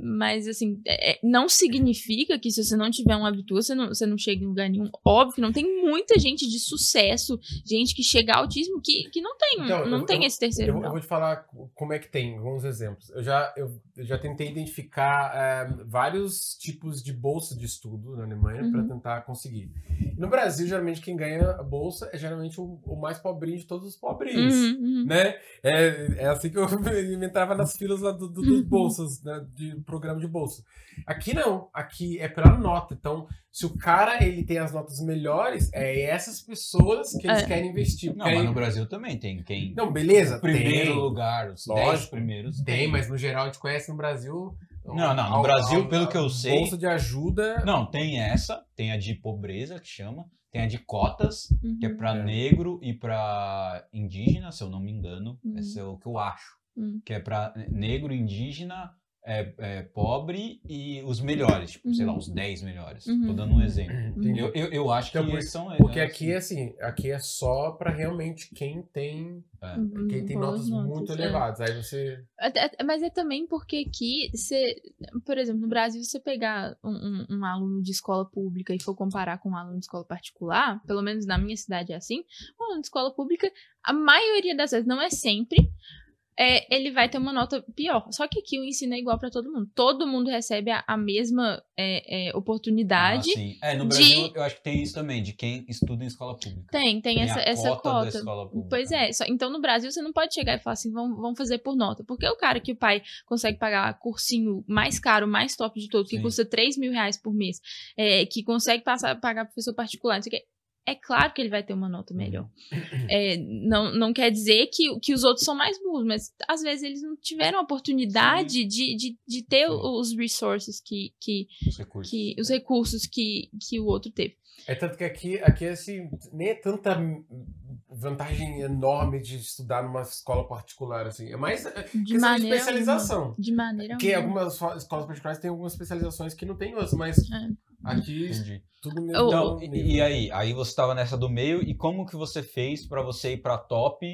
Mas assim, é- é- não significa que se você não tiver um habitua, você não, você não chega em lugar nenhum. Óbvio que não tem muita gente de sucesso, gente que chega ao autismo que, que não tem, Então, não eu- tem eu- esse terceiro Eu, eu vou te falar como é que tem, alguns exemplos. Eu já, eu, já tentei identificar eh, vários tipos de bolsa de estudo na Alemanha para Uhum. tentar conseguir. No Brasil, geralmente, quem ganha a bolsa é geralmente o, o mais pobrinho de todos os pobrinhos. Uhum, uhum. Né? É, é assim que eu me entrava nas filas lá do, do- dos bolsas, né? De programa de bolsa. Aqui não, aqui é pela nota. Então, se o cara ele tem as notas melhores, é essas pessoas que eles É. querem investir. Não, Porque mas no Brasil também tem quem... não, beleza, primeiro tem. lugar, os 10 Lógico, primeiros. Tem, mas no geral a gente conhece no Brasil. Não, não, no Brasil, pelo que eu sei- Bolsa de ajuda. Não, tem essa, tem a de pobreza, que chama, tem a de cotas, que é Uhum. pra É. negro e pra indígena, se eu não me engano. Uhum. Esse é o que eu acho. Uhum. Que é pra negro, indígena, é, é, pobre e os melhores, tipo, sei lá, Uhum. os 10 melhores. Uhum. Tô dando um exemplo. Entendi. Eu, eu, eu acho Então, que por- são Porque é, aqui é assim, aqui é só pra realmente quem tem, Uhum, quem tem boas notas, muito é. elevadas. Aí você. Mas é também porque aqui, você, por exemplo, no Brasil, se você pegar um, um- um aluno de escola pública e for comparar com um aluno de escola particular, pelo menos na minha cidade é assim, o aluno de escola pública, a maioria das vezes, não é sempre, é, ele vai ter uma nota pior. Só que aqui o ensino é igual pra todo mundo. Todo mundo recebe a, a mesma é, é, oportunidade. Ah, sim. É, no de- Brasil eu acho que tem isso também, de quem estuda em escola pública. Tem, tem, essa, a essa cota da cota. escola pública. Pois é, só- então no Brasil você não pode chegar e falar assim, vamos, vamos fazer por nota. Porque o cara que o pai consegue pagar cursinho mais caro, mais top de todos, que Sim. custa 3 mil reais por mês, é, que consegue passar, pagar professor particular, não sei o quê, é claro que ele vai ter uma nota melhor. É, não, não quer dizer que, que os outros são mais burros, mas às vezes eles não tiveram a oportunidade de, de, de ter Sim. os resources que, que, Os recursos. que os recursos que, que o outro teve. É tanto que aqui, aqui assim, nem é tanta vantagem enorme de estudar numa escola particular, assim. É mais é, De questão de maneira especialização. alguma. De maneira Porque alguma. algumas escolas particulares têm algumas especializações que não tem outras, mas É. aqui Entendi. tudo mesmo. Então, e, e aí? Aí você tava nessa do meio, e como que você fez pra você ir pra top,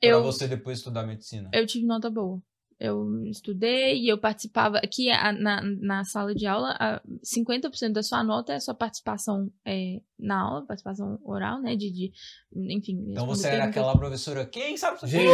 pra Eu- você depois estudar medicina? eu tive nota boa. Eu estudei e eu participava. Aqui na, na sala de aula, a 50% da sua nota é a sua participação é, na aula, participação oral, né? De, de enfim. Então você era perguntas. aquela professora, quem sabe Gente,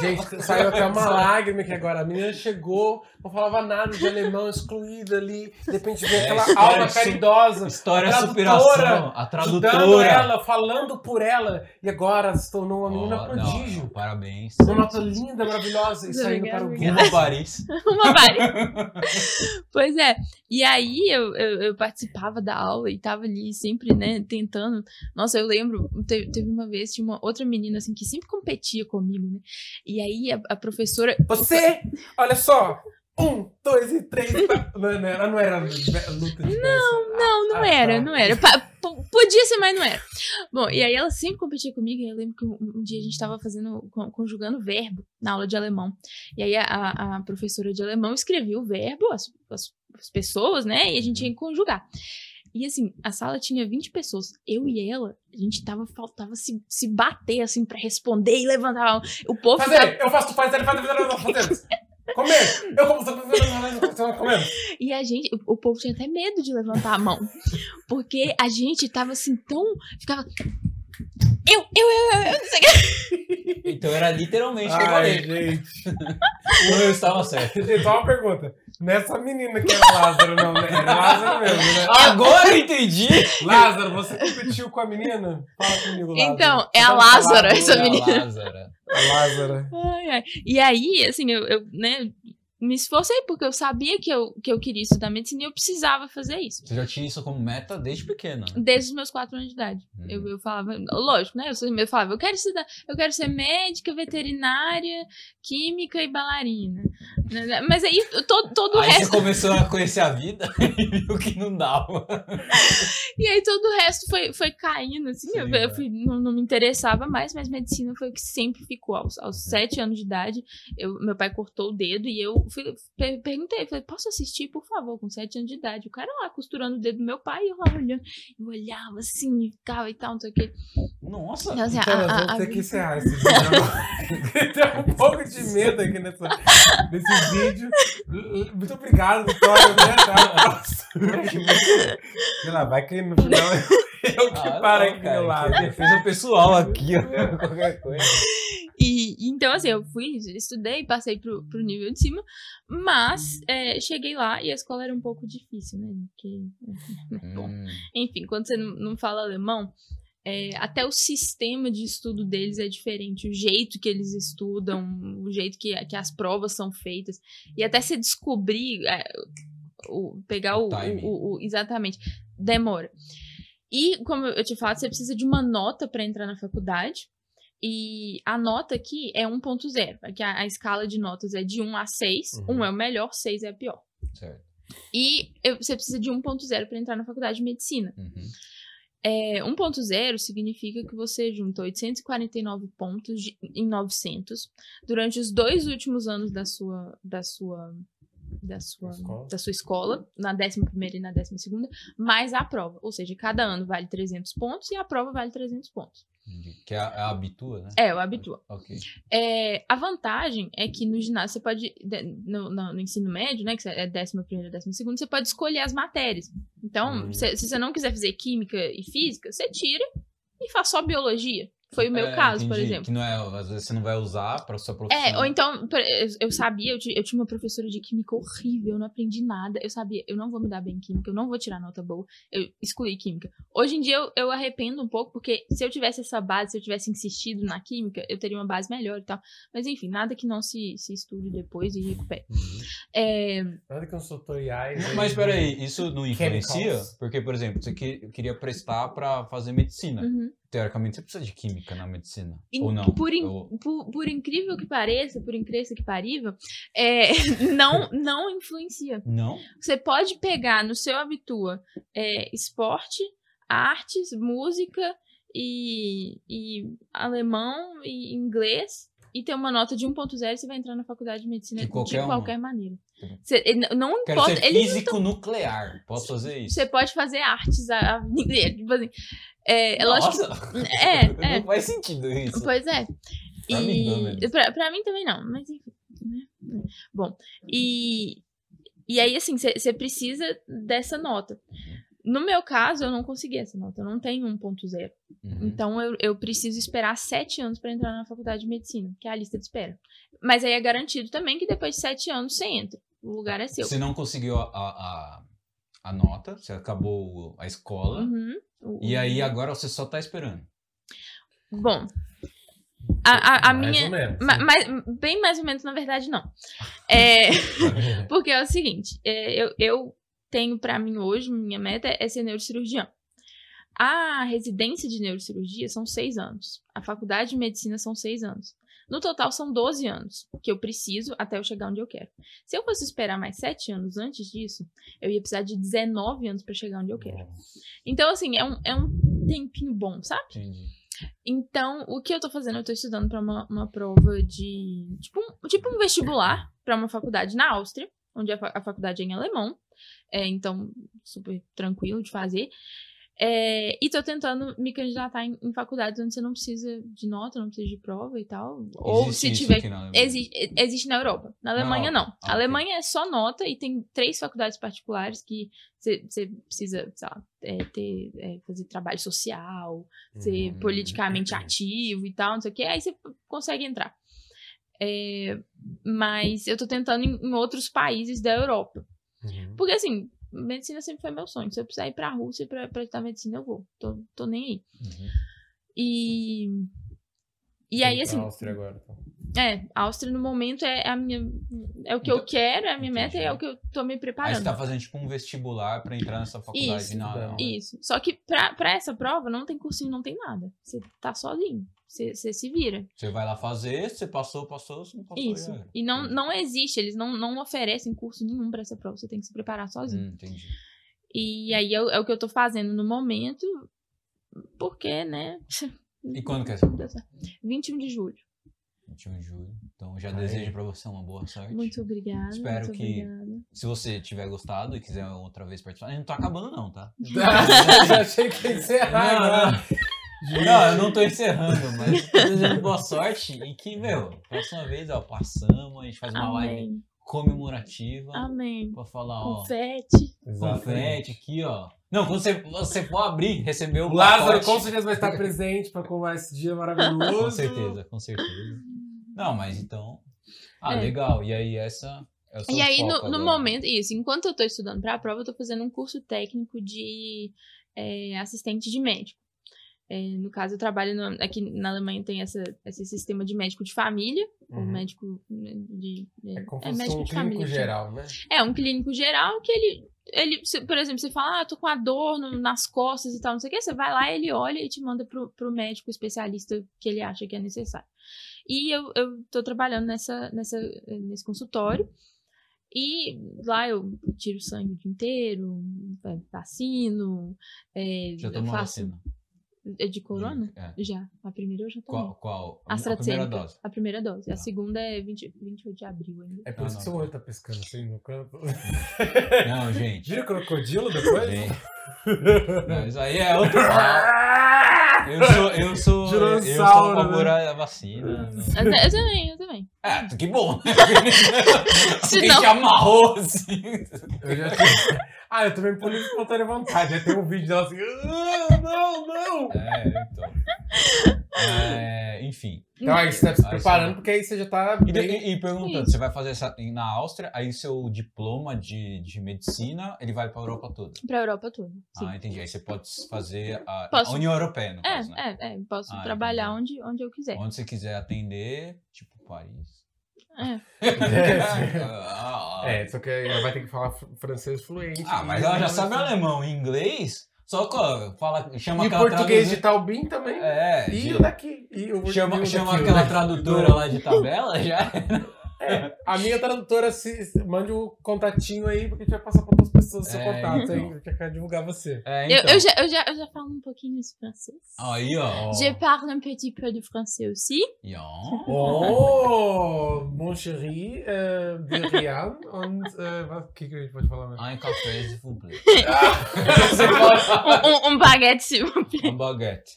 gente, saiu até uma lágrima aqui agora. A menina chegou, não falava nada de alemão, excluída ali. De repente veio É, aquela história aula su- caridosa. História Tradutora, superação, a tradutora. ela, falando por ela. E agora se tornou uma menina não, prodígio. não, parabéns. Uma nota linda, maravilhosa. E saindo obrigada, para o. Guinness. Uma Paris. Uma várias. pois é. E aí eu, eu, eu participava da aula e tava ali sempre, né, tentando. Nossa, eu lembro, teve, teve uma vez, tinha uma outra menina assim que sempre competia comigo, né? E aí a, a professora. Você, olha só, Um, dois e três. Não, não era, não era luta de Não, não, não Ah, era, tá. não era. Podia ser, mas não era. Bom, e aí ela sempre competia comigo. E eu lembro que um, dia a gente tava fazendo, con- conjugando verbo na aula de alemão. E aí a, a- professora de alemão escrevia o verbo, as, as- as pessoas, né? E a gente que conjugar. E assim, a sala tinha 20 pessoas. Eu e ela, a gente tava, faltava se, se bater, assim, pra responder e levantar a mão. O povo Fazer, eu faço, tu faz, ele faz, ele faz. Comer, eu como, comendo. E a gente, o, o povo tinha até medo de levantar a mão. Porque a gente tava assim tão. Ficava. Eu, eu, eu, eu, eu, não sei o que. Então era literalmente o que eu Ai, falei. gente. Eu estava certo. Então, uma pergunta. Nessa menina que era Lázaro, não, né? Era Lázaro mesmo, né? Agora eu entendi! Lázaro, você competiu com a menina? Fala comigo, Lázaro. Então, é a do- essa menina. Lázara. A Lázara. Ai, ai. E aí, assim, eu, eu, né, me esforcei porque eu sabia que eu, que eu queria estudar medicina e eu precisava fazer isso. Você já tinha isso como meta desde pequena. Desde os meus quatro anos de idade. Uhum. Eu, eu falava, lógico, né? Eu, falava, eu quero estudar, eu quero ser médica, veterinária, química e bailarina. Mas aí todo, todo o Aí resto. você começou a conhecer a vida e viu que não dava. E aí todo o resto foi, foi caindo, assim. Sim, eu, eu é. fui- não, não me interessava mais, mas medicina foi o que sempre ficou. Aos, aos sete anos de idade, eu, meu pai cortou o dedo e eu fui, per- perguntei, falei, posso assistir, por favor, com sete anos de idade? O cara lá costurando o dedo do meu pai e eu lá olhando. Eu olhava assim, e ficava e tal, não sei o quê. Nossa! Então, assim, Então, a- a- vamos a ter que vida- encerrar esse vídeo. Tem um pouco de medo aqui nessa, nesse vídeo. Muito obrigado, Vitória. Né? A próxima. Sei lá, vai que no final eu que Ah, paro não, aqui do meu lado. que defesa pessoal aqui, ó. Qualquer coisa. Então, assim, eu fui, estudei, passei pro, pro nível de cima, mas é, cheguei lá e a escola era um pouco difícil, né? Porque, bom, Hum, Enfim, quando você não, não fala alemão, é, até o sistema de estudo deles é diferente. O jeito que eles estudam, o jeito que, que as provas são feitas. E até você descobrir, é, o, pegar o, o- o- Exatamente. Demora. E, como eu te falado, você precisa de uma nota para entrar na faculdade. E a nota aqui é 1.0. Aqui a, a escala de notas é de 1 a 6. Uhum. 1 é o melhor, 6 é a pior. certo. E eu- você precisa de 1.0 para entrar na faculdade de medicina. Uhum. É, 1.0 significa que você junta 849 pontos de- em 900 durante os dois últimos anos da sua da sua da sua Escola. da sua escola, na 11ª e na 12ª, mais a prova. Ou seja, cada ano vale 300 pontos e a prova vale 300 pontos. Que é a, é a habitua, né? É, o habitua. Ok. É, a vantagem é que no ginásio você pode, de- no, no- no ensino médio, né, que é 11 primeira, 12 segunda, você pode escolher as matérias. Então, Hum. se, se você não quiser fazer química e física, você tira e faz só biologia. Foi o meu É, caso, por entendi. exemplo. Que não é, às vezes você não vai usar para sua profissão. É, ou então, por- eu, sabia, eu, eu tinha uma professora de química horrível, eu não aprendi nada. Eu sabia, eu não vou me dar bem em química, eu não vou tirar nota boa. Eu excluí química. Hoje em dia eu, eu arrependo um pouco, porque se eu tivesse essa base, se eu tivesse insistido na química, eu teria uma base melhor e tal. Mas enfim, nada que não se, se estude depois e recupere. Uhum. É, Nada que eu sou tutoriais. Mas peraí, isso não influencia? Chemicals. Porque, por exemplo, você que- queria prestar para fazer medicina. uhum. Teoricamente, você precisa de química na medicina. In- Ou não? Por, in- Ou- por, por incrível que pareça, por incrível que parível, é, não, não influencia. Não? Você pode pegar no seu habitua é, esporte, artes, música e, e alemão e inglês e ter uma nota de 1.0 e você vai entrar na faculdade de medicina De de qualquer qualquer, uma. maneira. Você- ele- não Quero importa. ser físico nuclear. Posso fazer isso? você pode fazer artes a, inteira, tipo assim. É, é lógico. Nossa! que- É, é. Não faz sentido isso. Pois é. Pra mim, menos. pra, pra mim também não, mas enfim. né? Bom, e, e aí assim, você precisa dessa nota. No meu caso, eu não consegui essa nota, eu não tenho 1.0. Uhum. Então eu, eu preciso esperar sete anos pra entrar na faculdade de medicina, que é a lista de espera. Mas aí é garantido também que depois de sete anos você entra. O lugar é seu. Você não conseguiu a, a, a- a nota, você acabou a escola. Uhum. E aí agora você só tá esperando. Bom. A, a, a Mais minha. ou menos. ma- mais- bem mais ou menos, na verdade, não. É. Porque é o seguinte, é, eu, eu tenho pra mim hoje, minha meta é ser neurocirurgião. A residência de neurocirurgia são seis anos. A faculdade de medicina são seis anos. No total, são 12 anos que eu preciso até eu chegar onde eu quero. Se eu fosse esperar mais 7 anos antes disso, eu ia precisar de 19 anos pra chegar onde eu quero. Então, assim, é um, é um tempinho bom, sabe? Entendi. Então, o que eu tô fazendo? Eu tô estudando pra uma, uma prova de. Tipo um, tipo um vestibular pra uma faculdade na Áustria, onde a faculdade é em alemão. É, então, super tranquilo de fazer. É, e tô tentando me candidatar em, em faculdades onde você não precisa de nota, não precisa de prova e tal. Ou Existe se isso tiver. na Alemanha? Exi existe na Europa. Na Alemanha, não. Ah, A Alemanha é só nota e tem três faculdades particulares que você precisa, sei lá, é, ter, é, fazer trabalho social, ser Hum. politicamente ativo e tal, não sei o que. Aí você consegue entrar. É, mas eu tô tentando em, em outros países da Europa. Uhum. Porque assim, medicina sempre foi meu sonho. Se eu precisar ir pra Rússia pra, pra estudar medicina, eu vou. Tô, tô nem aí. Uhum. E. E aí, assim, Áustria agora, então. é, Áustria no momento é a minha. É o que eu Então, quero, é a minha meta entendi. e é o que eu tô me Aí preparando. você tá fazendo tipo um vestibular pra entrar nessa faculdade Isso, na. na- Isso. Só que pra, pra essa prova não tem cursinho, não tem nada. Você tá sozinho. Você, você se vira. Você vai lá fazer, você passou, passou, você não passou. Isso. já era. E não, não existe, eles não, não oferecem curso nenhum pra essa prova. Você tem que se preparar sozinho. Hum, entendi. E aí é, o- é o que eu tô fazendo no momento. Porque, né? E quando que é essa Deu prova? certo. 21 de julho. 21 de julho. Então já Aí. desejo pra você uma boa sorte. Muito obrigada. Espero muito que- obrigada. Se você tiver gostado e quiser outra vez participar, a gente não tá acabando não, tá? Já achei que ia encerrar Não, agora. Não, eu não tô encerrando, mas tô desejando boa sorte e que, meu, próxima vez, ó, passamos, a gente faz uma live Amém. comemorativa Amém. pra falar, ó, Confete. confete aqui, ó. Não, quando você, você for abrir, receber o Lázaro pacote- com certeza vai estar presente para comemorar esse dia maravilhoso. Com certeza, com certeza. Não, mas então. Ah, É. legal. E aí, essa. É o seu E aí, foco no, no agora. momento, isso, enquanto eu tô estudando pra prova, eu tô fazendo um curso técnico de é, assistente de médico. É, no caso, eu trabalho no- aqui na Alemanha tem essa, esse sistema de médico de família, ou Uhum. médico né, de. É como é fosse médico um de clínico família. chama. geral, né? É, um clínico geral que ele. ele por exemplo, você fala, ah, tô com a dor no- nas costas e tal, não sei o que, você vai lá, ele olha e te manda pro, pro médico especialista que ele acha que é necessário. E eu, eu tô trabalhando nessa, nessa, nesse consultório. E lá eu tiro sangue o dia inteiro, é, vacino, é, Já eu tomou faço. vacina? É de corona? É. Já. A primeira eu já tomei. Qual? qual? A, a primeira dose. A primeira dose. A Tá. segunda é 20, 28 de abril ainda. É por Ah, isso que não. seu olho tá piscando assim no canto. Não, gente. Vira crocodilo depois? gente. Não, isso aí é outro. Eu sou. Eu sou. Eu sou a favor né? à vacina. não. Eu, eu também, eu também. É, que bom. Se Alguém não- te amarrou assim. Eu já tive... Ah, eu também por isso espontânea vontade. Já tem um vídeo dela assim. "Ah, não, não! É, então. É, enfim. Então aí você tá se preparando, porque aí você já tá E, bem... e- e perguntando, Isso. você vai fazer essa na Áustria, aí seu diploma de, de medicina, ele vai pra Europa toda. Pra Europa toda. Sim. Ah, entendi. Aí você pode fazer a, Posso. a União Europeia, no é, caso, né? é, é. Posso Ah, trabalhar onde, onde eu quiser. Onde você quiser atender, tipo Paris. É. É, só que ela vai ter que falar fr- francês fluente. ah, mas ela já sabe alemão e inglês, só que fala, chama E aquela português de Taubim também. É, E o daqui. E o chama, chama aquela daqui. tradutora lá de tabela, já. É, a minha tradutora, se, se- mande o contatinho aí, porque a gente vai passar para outras pessoas o seu É, contato então. aí. Eu quero divulgar você. É, Eu, então. eu, já, eu, já, eu já falo um pouquinho de francês. Aí, ó. Je parle un petit peu de français aussi. Ja. Oh, mon chéri, äh, de Rian und was, que, que a gente pode falar mais? Un café, s'il vous plaît. Você fala- Um, um, um baguette, s'il vous plaît. Um baguete.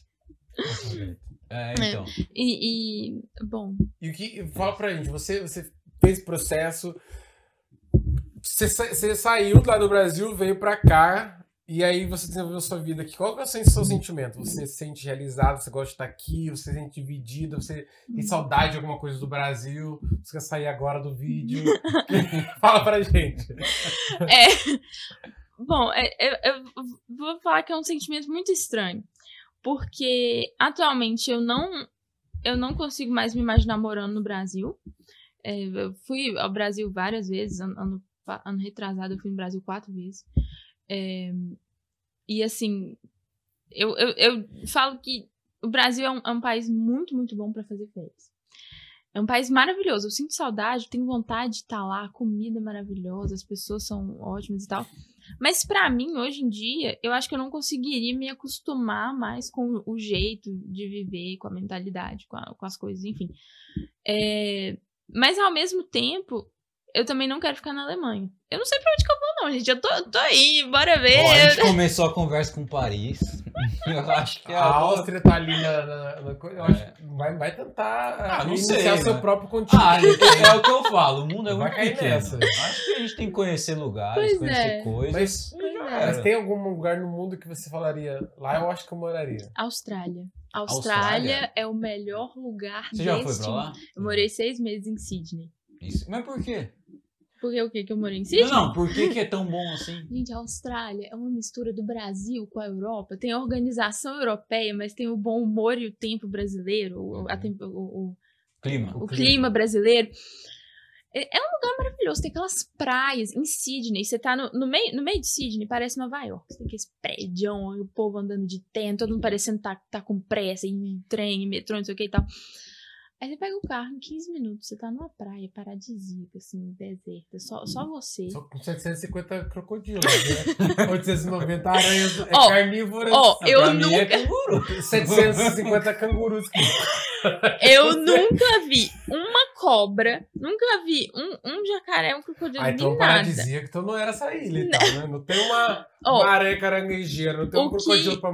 É, então. E, e, bom, E o que, fala pra gente, você, você fez processo, você, você saiu lá do Brasil, veio pra cá, e aí você desenvolveu sua vida aqui. Qual que é o seu, seu sentimento? Você se sente realizado, você gosta de estar aqui, você se sente dividido, você tem saudade de alguma coisa do Brasil, você quer sair agora do vídeo? fala pra gente. É. Bom, é- eu, eu vou falar que é um sentimento muito estranho. Porque atualmente eu não, eu não consigo mais me imaginar morando no Brasil. É, eu fui ao Brasil várias vezes, ano, ano, retrasado eu fui no Brasil quatro vezes. É, e assim, eu, eu, eu falo que o Brasil é um, é um país muito, muito bom para fazer férias. É um país maravilhoso. Eu sinto saudade, tenho vontade de estar lá, a comida é maravilhosa, as pessoas são ótimas e tal. Mas pra mim, hoje em dia, eu acho que eu não conseguiria me acostumar mais com o jeito de viver, com a mentalidade, com, a- com as coisas, enfim. É, Mas ao mesmo tempo, eu também não quero ficar na Alemanha. Eu não sei pra onde que eu vou, não, gente. Eu tô, tô aí, bora ver. Ó, a gente começou a conversa com Paris. Eu acho que é A a Áustria tá ali na, na, na coisa. Eu acho É. que vai, vai tentar Ah, não iniciar sei, seu né? próprio continente. Ah, é, o que eu falo, o mundo é Vai muito cair pequeno. nessa. Acho que a gente tem que conhecer lugares, Pois conhecer é. coisas. Mas, é. mas tem algum lugar no mundo que você falaria? Lá eu acho que eu moraria. Austrália. Austrália? Austrália é o melhor lugar Você já foi deste pra lá? Eu morei seis meses em Sydney. Isso. Mas por quê? Porque o que que eu morei em Sydney? Não, não, por que, que é tão bom assim? Gente, a Austrália é uma mistura do Brasil com a Europa. Tem a organização europeia, mas tem o bom humor e o tempo brasileiro, o, a Uhum. o- o- Clima. o O clima. clima. brasileiro. É é um lugar maravilhoso. Tem aquelas praias em Sydney. Você tá no, no meio, no meio de Sydney, parece Nova York. Você tem aqueles prédios, o povo andando de terno, todo mundo parecendo tá, tá com pressa, em trem, em metrô, não sei o que e tal. Aí você pega o carro em 15 minutos, você tá numa praia paradisíaca, assim, deserta, só, só você. Só com 750 crocodilos, né? 890 aranhas é Ó, carnívoras. ó, Ah, eu é nunca- canguru. 750 cangurus. Eu nunca vi uma cobra, nunca vi um, um jacaré, um crocodilo, Ah, então nem nada. então não era essa ilha, então, né? Não tem uma, Ó, uma aranha caranguejeira, não tem um o que- crocodilo pra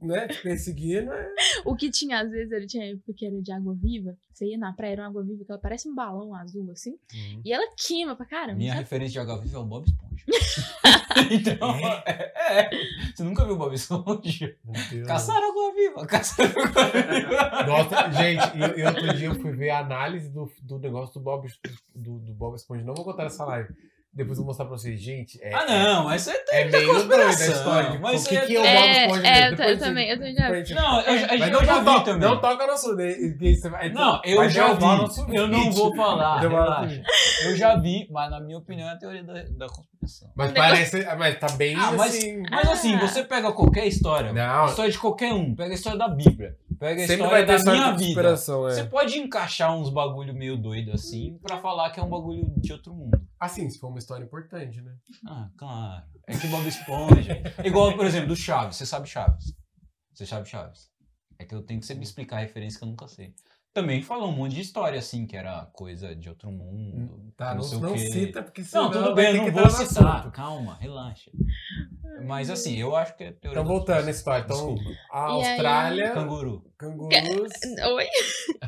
né, te perseguir, não é? O que tinha, às vezes, ele tinha época que era de água viva. Você ia na praia, era uma água viva, que ela parece um balão azul, assim. E ela queima pra caramba. Minha sabe? referência de água viva é o Bob Esponja. então, é, é. Você nunca viu o Bob Esponja? Meu Deus. Caçaram água viva, caçaram água viva. Nossa, gente, e, e outro dia eu fui ver a análise do, do negócio do Bob, do, do Bob Esponja. Não vou contar essa live. Depois eu vou mostrar pra vocês. Gente, é, Ah, não, mas você é tem meio doido a conspiração, história. de mas o que, é- que é o Bob É, Esponja é, eu Depois eu também, eu também já depois vi. Não, eu, eu não, já não, vi também. não toca no assunto. né, vai- Não, eu já vi. Eu não vou falar, relaxa. Eu já vi, mas na minha opinião é a teoria da, da conspiração. Mas parece. Mas tá bem Ah, mas- assim. Mas assim, Ah. você pega qualquer história, Não. história de qualquer um, pega a história da Bíblia, pega a Sempre história vai ter da minha vida. conspiração, Você é. pode encaixar uns bagulho meio doido assim pra falar que é um bagulho de outro mundo. Assim, se for uma história importante, né? Ah, claro. É que Bob Esponja. Igual, por exemplo, do Chaves. Você sabe Chaves. Você sabe Chaves. É que eu tenho que sempre explicar a referência que eu nunca sei. Também falou um monte de história, assim, que era coisa de outro mundo. Tá, não, não, sei não o quê. cita, porque senão Não, tudo bem, eu não que vou citar. assunto. Calma, relaxa. Mas assim, eu acho que é teoria Então, voltando à história. Então, Desculpa. a E aí? Austrália, Canguru. cangurus, Oi?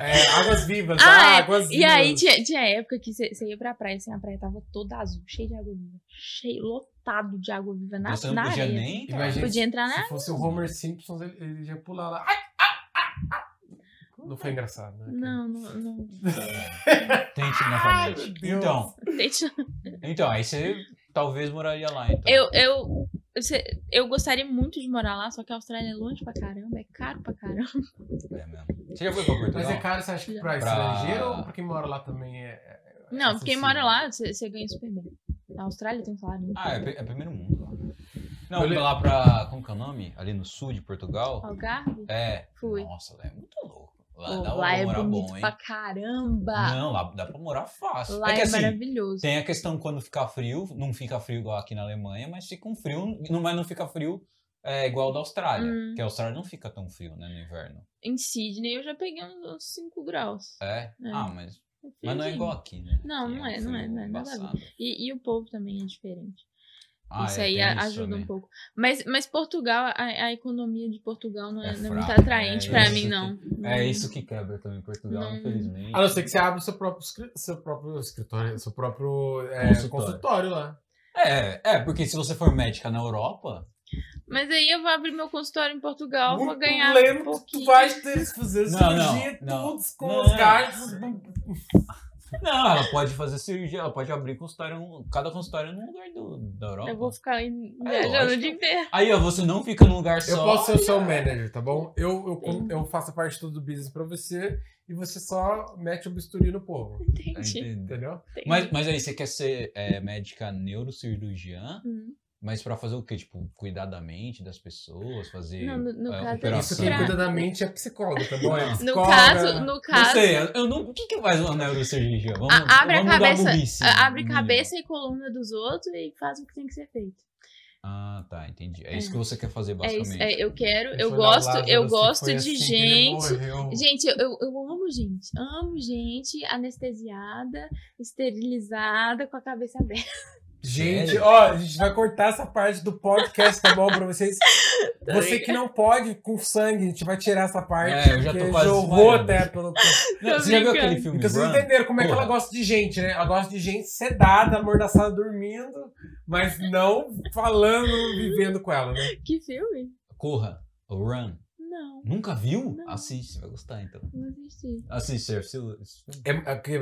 é, águas vivas, Ah, é. águas vivas. E aí tinha, tinha época que você ia pra praia, assim, a praia tava toda azul, cheia de água viva. Cheio, lotado de água viva na, Você não na podia areia. nem. Imagina Podia entrar na Se fosse o Homer Simpson, ele, ele ia pular lá. Ai. Não foi engraçado, né? Não, não, não. Tente novamente. Deus. Então, Deixa- então, aí você talvez moraria lá, então. Eu, eu, você- eu gostaria muito de morar lá, só que a Austrália é longe pra caramba, é caro pra caramba. É mesmo. Você já foi pra Portugal? Mas é caro, você acha que pra, Pra- estrangeiro ou pra quem mora lá também é. é- é Não, quem acessível? mora lá, você, você ganha super bem. Na Austrália tem um salário muito Ah, é, é primeiro mundo. lá. Não, Eu le- lá pra. Como que é o nome? Ali no sul de Portugal. Algarve? É. Fui. Nossa, é muito louco. Lá Pô, dá lá é morar bonito bom, hein? pra caramba. Não, lá dá pra morar fácil. Lá é é, que assim, maravilhoso. tem a questão quando ficar frio, não fica frio igual aqui na Alemanha, mas fica um frio, não- mas não fica frio é, igual da Austrália. Hum. Que a Austrália não fica tão frio, né, no inverno. Em Sydney eu já peguei uns 5 graus. É? É. Ah, mas, É mas não é igual aqui, né? Não, Aqui não um é, não é, não é, nada. E, e o povo também é diferente. Ah, isso é, aí isso ajuda também. um pouco. Mas, mas Portugal, a, a economia de Portugal não é, É não é muito fraca, atraente é pra isso mim, que- não. É isso que quebra também Portugal, Não. infelizmente. A não ser que você abra o seu próprio, seu próprio escritório, seu próprio é, Consultório. consultório. lá. É, é, porque se você for médica na Europa, Mas aí eu vou abrir meu consultório em Portugal, vou o ganhar problema um é que tu pouquinho. vai ter que fazer Não, cirurgia não, tudo com não. os gastos. não, ela pode fazer cirurgia, ela pode abrir consultório, cada consultório num lugar do, da Europa. Eu vou ficar aí É, viajando o dia inteiro. Aí, ó, você não fica num lugar Eu só. posso ser o seu manager, tá bom? Eu, eu, eu faço a parte toda do business pra você e você só mete o bisturi no povo. Entendi. Entendi. Entendeu? entendi. Mas, mas aí, você quer ser é, médica neurocirurgiã? Hum. Mas pra fazer o quê? Tipo, cuidar da mente das pessoas, fazer Não, no- no é, caso, operação? Isso quem Pra- cuida da mente é psicólogo, tá bom? É No caso, no Não caso, sei, eu não. O que, que faz uma neurocirurgia? Vamos, a- abre a vamos dar cabeça, burrice a- abre cabeça e coluna dos outros e faz o que tem que ser feito. Ah, tá, entendi. É, É. isso que você quer fazer, É isso, basicamente. é, eu quero, eu gosto, Lázaro, eu se gosto de assim gente. Gente, eu, eu amo gente. Amo gente anestesiada, esterilizada, com a cabeça aberta. Gente, Sério? ó, a gente vai cortar essa parte do podcast, tá bom? Pra vocês. Você que não pode com sangue, a gente vai tirar essa parte. É, eu já tô porque quase desmaiando. até pelo. Não, você já viu aquele filme Então vocês entenderam como é que ela gosta de gente, né? Ela gosta de gente sedada, amordaçada, dormindo, mas não falando, vivendo com ela, né? Que filme? Corra, o Run. Não, Nunca viu? Não. Assiste, vai gostar então. não assisti. Assiste. É, é que-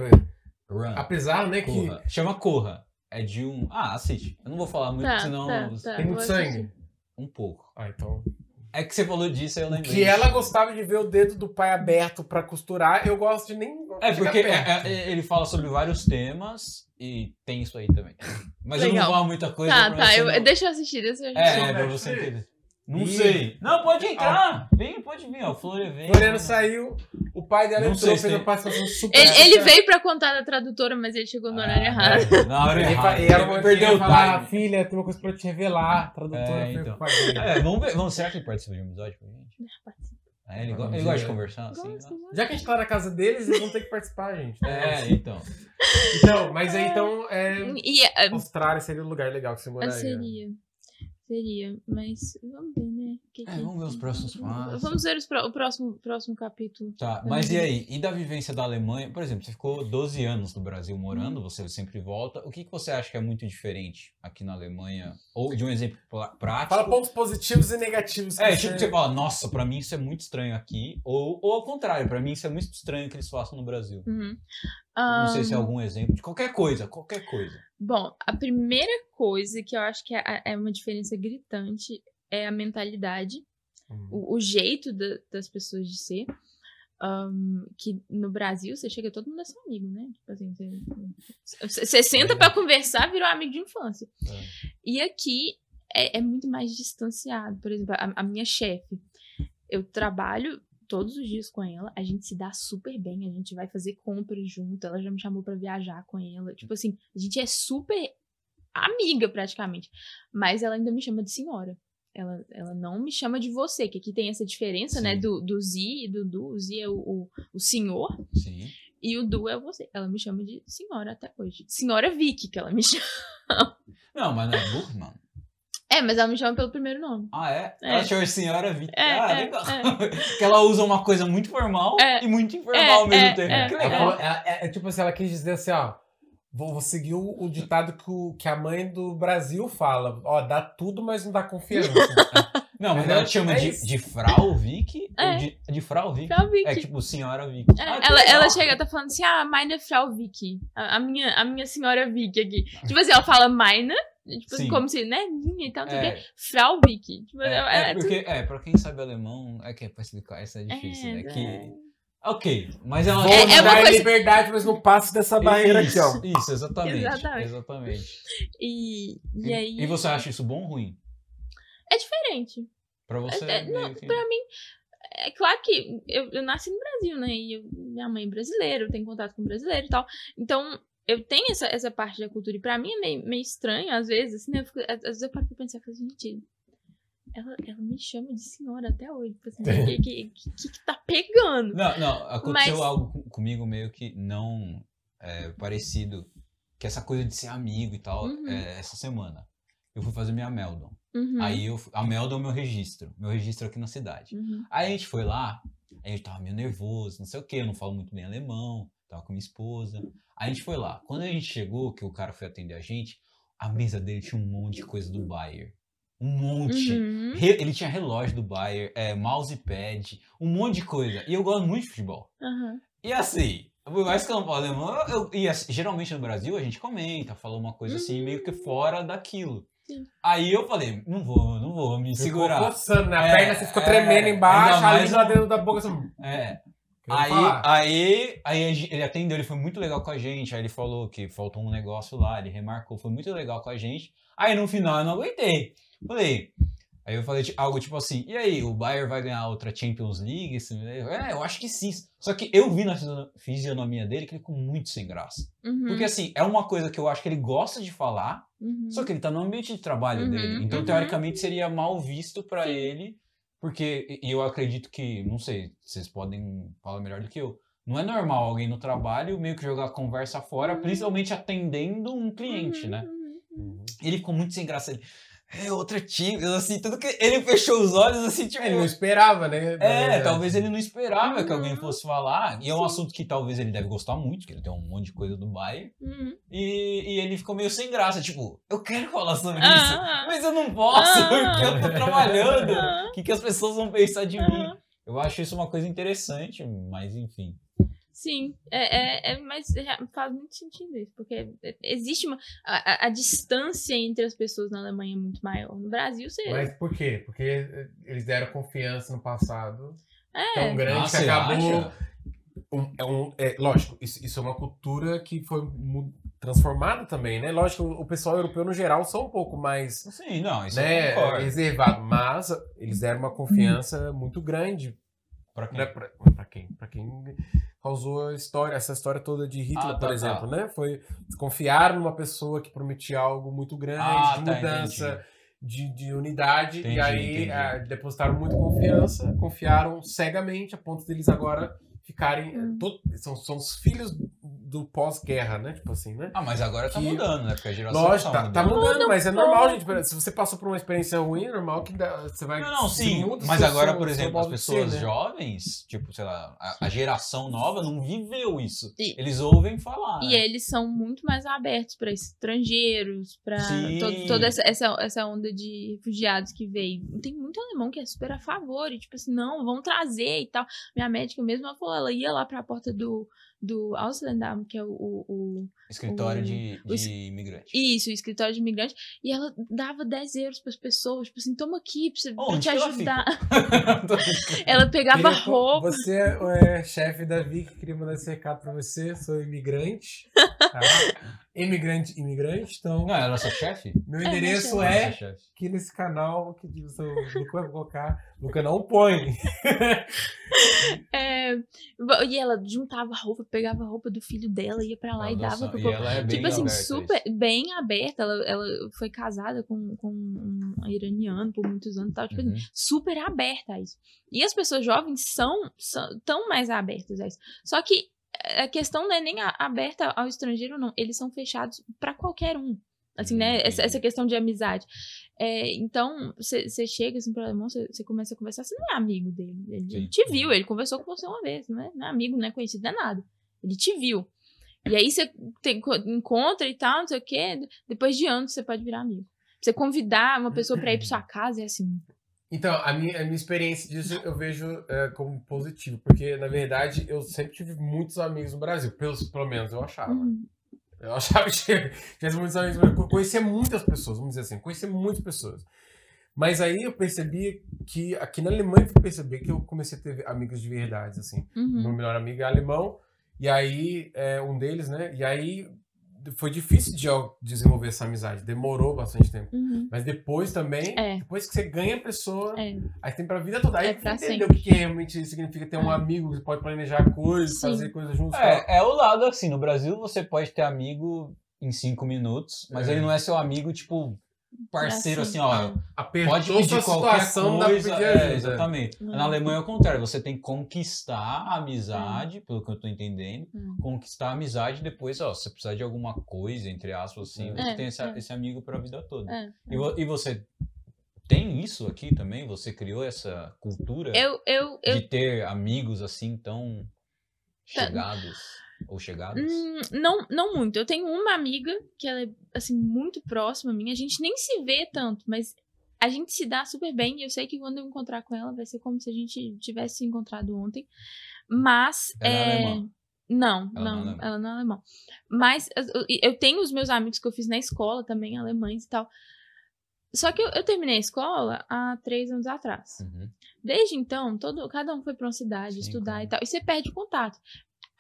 Run. apesar, né, que Corra. Chama Corra. É de um. Ah, assiste. Eu não vou falar muito, Tá, senão. tá, tá. tem muito sangue. Um pouco. Ah, então. É que você falou disso, eu lembrei. Que ela gostava de ver o dedo do pai aberto pra costurar, eu gosto de nem. É, porque é- é- ele fala sobre vários temas e tem isso aí também. Mas eu não Legal. vou falar muita coisa. Tá, tá, eu, deixa eu assistir, deixa eu É, assistir. é, pra você entender. Não Ih. sei. Não, pode entrar. Vem, pode vir, ó. Florian vem. Floriano saiu, o pai dela Não entrou, sei se fez tem- uma participação super. Ele, ele veio pra contar da tradutora, mas ele chegou no horário Ah, errado. é, Na hora Ele, errada. fa- e ela Ele perdeu perdeu o falar, time. filha, tem uma coisa pra te revelar. A tradutora É, foi então. com a dele. É, vamos ver. Vamos, será que ele participa de um episódio com a gente? É, ele, go- ele gosta de ver. conversar assim? né? Gosto, gosto. Já que a gente tá na casa deles, eles vão ter que participar, gente. É, então. Então, mas aí então, é, E é, Austrália seria o lugar legal que você moraria. seria. Seria, mas vamos ver, né? Que- É, que- vamos ver os próximos passos. Vamos ver os pró- o próximo, próximo capítulo. Tá, mas e aí? E da vivência da Alemanha? Por exemplo, você ficou 12 anos no Brasil morando, você sempre volta. O que, que você acha que é muito diferente aqui na Alemanha? Ou de um exemplo prático? Fala pontos positivos e negativos. É, tipo, você fala, nossa, pra mim isso é muito estranho aqui. Ou, ou ao contrário, pra mim isso é muito estranho que eles façam no Brasil. Uhum. Não sei se é algum exemplo de qualquer coisa, qualquer coisa. Bom, a primeira coisa que eu acho que é, é uma diferença gritante é a mentalidade, Hum. o, o jeito da- das pessoas de ser. Ahn, que no Brasil você chega todo mundo é seu amigo, né? Tipo assim, você, você senta pra conversar, virou amigo de infância. É. E aqui é, é muito mais distanciado. Por exemplo, a, a minha chefe, eu trabalho todos os dias com ela, a gente se dá super bem, a gente vai fazer compras junto, ela já me chamou pra viajar com ela. Tipo assim, a gente é super amiga praticamente. Mas ela ainda me chama de senhora. Ela, ela não me chama de você, que aqui tem essa diferença, né? Sim. Do, do Zi e do Du. O Zi é o, o, o senhor Sim. e o Du é você. Ela me chama de senhora até hoje. Senhora Vicky, que ela me chama. Não, mas não é burro, mano. É, mas ela me chama pelo primeiro nome. Ah, é? É. Ela chama senhora Vicky. É, ah, é, legal. é. que ela usa uma coisa muito formal É. e muito informal É, ao mesmo é, tempo. é. que legal. é, é tipo assim, ela quis dizer assim, ó. Vou, vou seguir o, o ditado que, o- que a mãe do Brasil fala. Ó, dá tudo, mas não dá confiança. Não, mas ela te chama É de, de Frau Vicky? É. De, de Frau Vicky? Frau Vicky. É tipo senhora Vicky. É, Ah, ela, ela chega, tá falando assim, ah, meine Frau Vicky. A, a minha, a minha senhora Vicky aqui. Tipo assim, ela fala meine, tipo assim, Sim. como se, né, e tal, não sei o quê. É. Tipo, é, é, é, é porque, é, pra quem sabe alemão, é que é pra explicar, essa é difícil, É, né? é. Que, ok, mas ela... Vou É- é uma coisa- liberdade, mas não passo dessa barreira isso, aqui, ó. Isso, exatamente. Exatamente. Exatamente. E, e aí... E você acha isso bom ou ruim? É diferente. Pra você, É, não, que... pra mim, é claro que eu, eu nasci no Brasil, né? E eu- minha mãe é brasileira, eu tenho contato com brasileiro e tal. Então, eu tenho essa, essa parte da cultura. E pra mim é meio, meio estranho, às vezes, assim, né? Eu fico- às vezes eu paro pra pensar, eu falo, gente, ela, ela me chama de senhora até hoje. Tipo assim, o que, que, que, que tá pegando? Não, não, aconteceu Mas- algo com- comigo meio que não é, parecido, que essa coisa de ser amigo e tal, Uhum. é, essa semana. Eu fui fazer minha Meldon. Uhum, Aí eu, a Meldon é o meu registro, meu registro aqui na cidade. uhum. Aí a gente foi lá, a gente tava meio nervoso, não sei o que, eu não falo muito bem alemão, tava com minha esposa. A gente foi lá. Quando a gente chegou, que o cara foi atender a gente, a mesa dele tinha um monte de coisa do Bayer. Um monte. Uhum. Re- Ele tinha relógio do Bayer, é, mousepad, um monte de coisa. E eu gosto muito de futebol. Uhum. E assim, por mais que eu não falo alemão, eu, e assim, geralmente no Brasil a gente comenta, fala uma coisa assim, meio que fora daquilo. Sim. Aí eu falei, não vou, não vou me Ficou segurar. coçando, né? A É, perna você ficou é, tremendo embaixo, a mais língua dentro da boca assim. É. Aí, falar. aí, aí ele atendeu, ele foi muito legal com a gente. Aí ele falou que faltou um negócio lá, ele remarcou, foi muito legal com a gente. Aí no final eu não aguentei. Falei. Aí eu falei algo tipo assim: e aí, o Bayern vai ganhar outra Champions League? É, eu acho que sim. Só que eu vi na fisiono- fisionomia dele que ele ficou muito sem graça. Uhum, Porque assim, é uma coisa que eu acho que ele gosta de falar, uhum. só que ele tá no ambiente de trabalho Uhum, dele. Então, uhum. teoricamente, seria mal visto pra Sim. ele, porque e eu acredito que, não sei, vocês podem falar melhor do que eu. Não é normal alguém no trabalho meio que jogar a conversa fora, Uhum. principalmente atendendo um cliente, Uhum, né? uhum, uhum. Uhum. Ele ficou muito sem graça. Ele, é outra time, assim, tudo que. Ele fechou os olhos, assim, tipo. Ele não esperava, né? É, verdade. talvez ele não esperava que alguém Uhum. fosse falar. E é um Sim. assunto que talvez ele deve gostar muito, que ele tem um monte de coisa do Bayern. Uhum. E, e ele ficou meio sem graça, tipo, eu quero falar sobre Ah, isso, mas eu não posso, porque eu tô trabalhando. O que, que as pessoas vão pensar de mim? Eu acho isso uma coisa interessante, mas enfim. Sim, é, é, é, mas é- faz muito sentido isso, porque existe uma. A, a- distância entre as pessoas na Alemanha é muito maior. No Brasil, você. Mas por quê? Porque eh, eles deram confiança no passado é. tão grande Ah, que acabou. Um- é, um- é, lógico, isso, isso é uma cultura que foi transformada também, né? Lógico, o pessoal europeu no geral são um pouco mais Sim, não, isso né, reservado, mas eles deram uma confiança muito grande Quem? né, pra, pra quem, pra quem causou a história, essa história toda de Hitler, Ah, tá, por tá. exemplo, né? Foi confiar numa pessoa que prometia algo muito grande, Ah, de tá, mudança, de, de unidade, Entendi, e aí entendi. ah, depositaram muito confiança, confiaram cegamente a ponto deles agora ficarem. Hum. to- são, são os filhos do pós-guerra, né? Tipo assim, né? Ah, mas agora tá Que- mudando, né? Porque a geração Lógico, tá tá, tá mudando. mudando, Muda mas é normal, gente. Se você passou por uma experiência ruim, é normal que dá- você vai. Não, não, sim. Mas agora, por exemplo, as de ser, pessoas né? jovens, tipo, sei lá, a, a geração nova não viveu isso. E- Eles ouvem falar. E né? eles são muito mais abertos para estrangeiros, para toda essa, essa, essa onda de refugiados que veio. Tem muito alemão que é super a favor, e tipo assim, não, vão trazer e tal. Minha médica mesmo, ela falou, ela ia lá pra porta do, do Ausländer, que é o, o, o- Escritório o- de, de imigrante. Isso, o escritório de imigrante. E ela dava 10 euros pras pessoas, tipo assim, toma aqui pra, você, pra te ajudar. ela pegava Queria- roupa. Você é chefe da Vic, queria mandar esse recado pra você. Sou imigrante. Tá? imigrante, imigrante. Então, Não, ela é sua chefe? meu É, endereço minha é Nossa, aqui nesse canal que diz o Luca vai colocar. Luca não põe. É, e ela juntava roupa, pegava a roupa do filho dela, ia pra lá e Olha dava só, pro e povo. ela é bem Tipo assim, a super isso. bem aberta. Ela, ela foi casada com, com um iraniano por muitos anos e tal. Tipo assim, Uhum. super aberta a isso. E as pessoas jovens são, são tão mais abertas a isso. Só que a questão não é nem aberta ao estrangeiro, não. Eles são fechados pra qualquer um. Assim, Hum, né? Essa, entendi. essa questão de amizade. É, então, você chega assim pro alemão, você começa a conversar, você não é amigo dele. Ele Sim. te viu, ele conversou com você uma vez, não é, não é amigo, não é conhecido, não é nada. Ele te viu. E aí você encontra e tal, não sei o quê. Depois de anos você pode virar amigo. Você convidar uma pessoa pra ir pra sua casa é assim. Então, a minha, a minha experiência disso eu vejo é, como positivo, porque, na verdade, eu sempre tive muitos amigos no Brasil, pelo, pelo menos eu achava. Uhum. Eu achava que tinha, muitos amigos, conhecia muitas pessoas, vamos dizer assim, conhecia muitas pessoas. Mas aí eu percebi que, aqui na Alemanha, eu percebi que eu comecei a ter amigos de verdade, assim. Uhum. Meu melhor amigo é alemão, e aí, é, um deles, né, e aí foi difícil de desenvolver essa amizade, demorou bastante tempo. Uhum. Mas depois também, É. depois que você ganha a pessoa, É. aí tem pra vida toda. Aí É você entendeu o que, realmente significa ter um É. amigo que pode planejar coisas, Sim. fazer coisas juntos. É, é o lado assim, no Brasil você pode ter amigo em cinco minutos, mas É. ele não é seu amigo, tipo, parceiro assim, ó. é. Apertou Pode pedir qualquer coisa. pedir é, exatamente. Hum. Na Alemanha é o contrário, você tem que conquistar a amizade, pelo que eu tô entendendo. Hum. Conquistar a amizade depois, ó, se você precisar de alguma coisa, entre aspas, assim, É. você É, tem esse, é. esse amigo pra vida toda. É. E, vo- e você tem isso aqui também? Você criou essa cultura Eu, eu, eu de ter amigos assim tão chegados ou chegados? Hum, não, não muito. Eu tenho uma amiga que ela é assim muito próxima a mim. A gente nem se vê tanto, mas a gente se dá super bem. E eu sei que quando eu encontrar com ela vai ser como se a gente tivesse se encontrado ontem. Mas Ela é é, não, Ela não é não, alemã. ela não é alemã. Mas eu, tenho os meus amigos que eu fiz na escola também, alemães e tal. Só que eu, eu terminei a escola há três anos atrás. Uhum. Desde então, todo, cada um foi pra uma cidade Sim, estudar claro. e tal. E você perde o contato.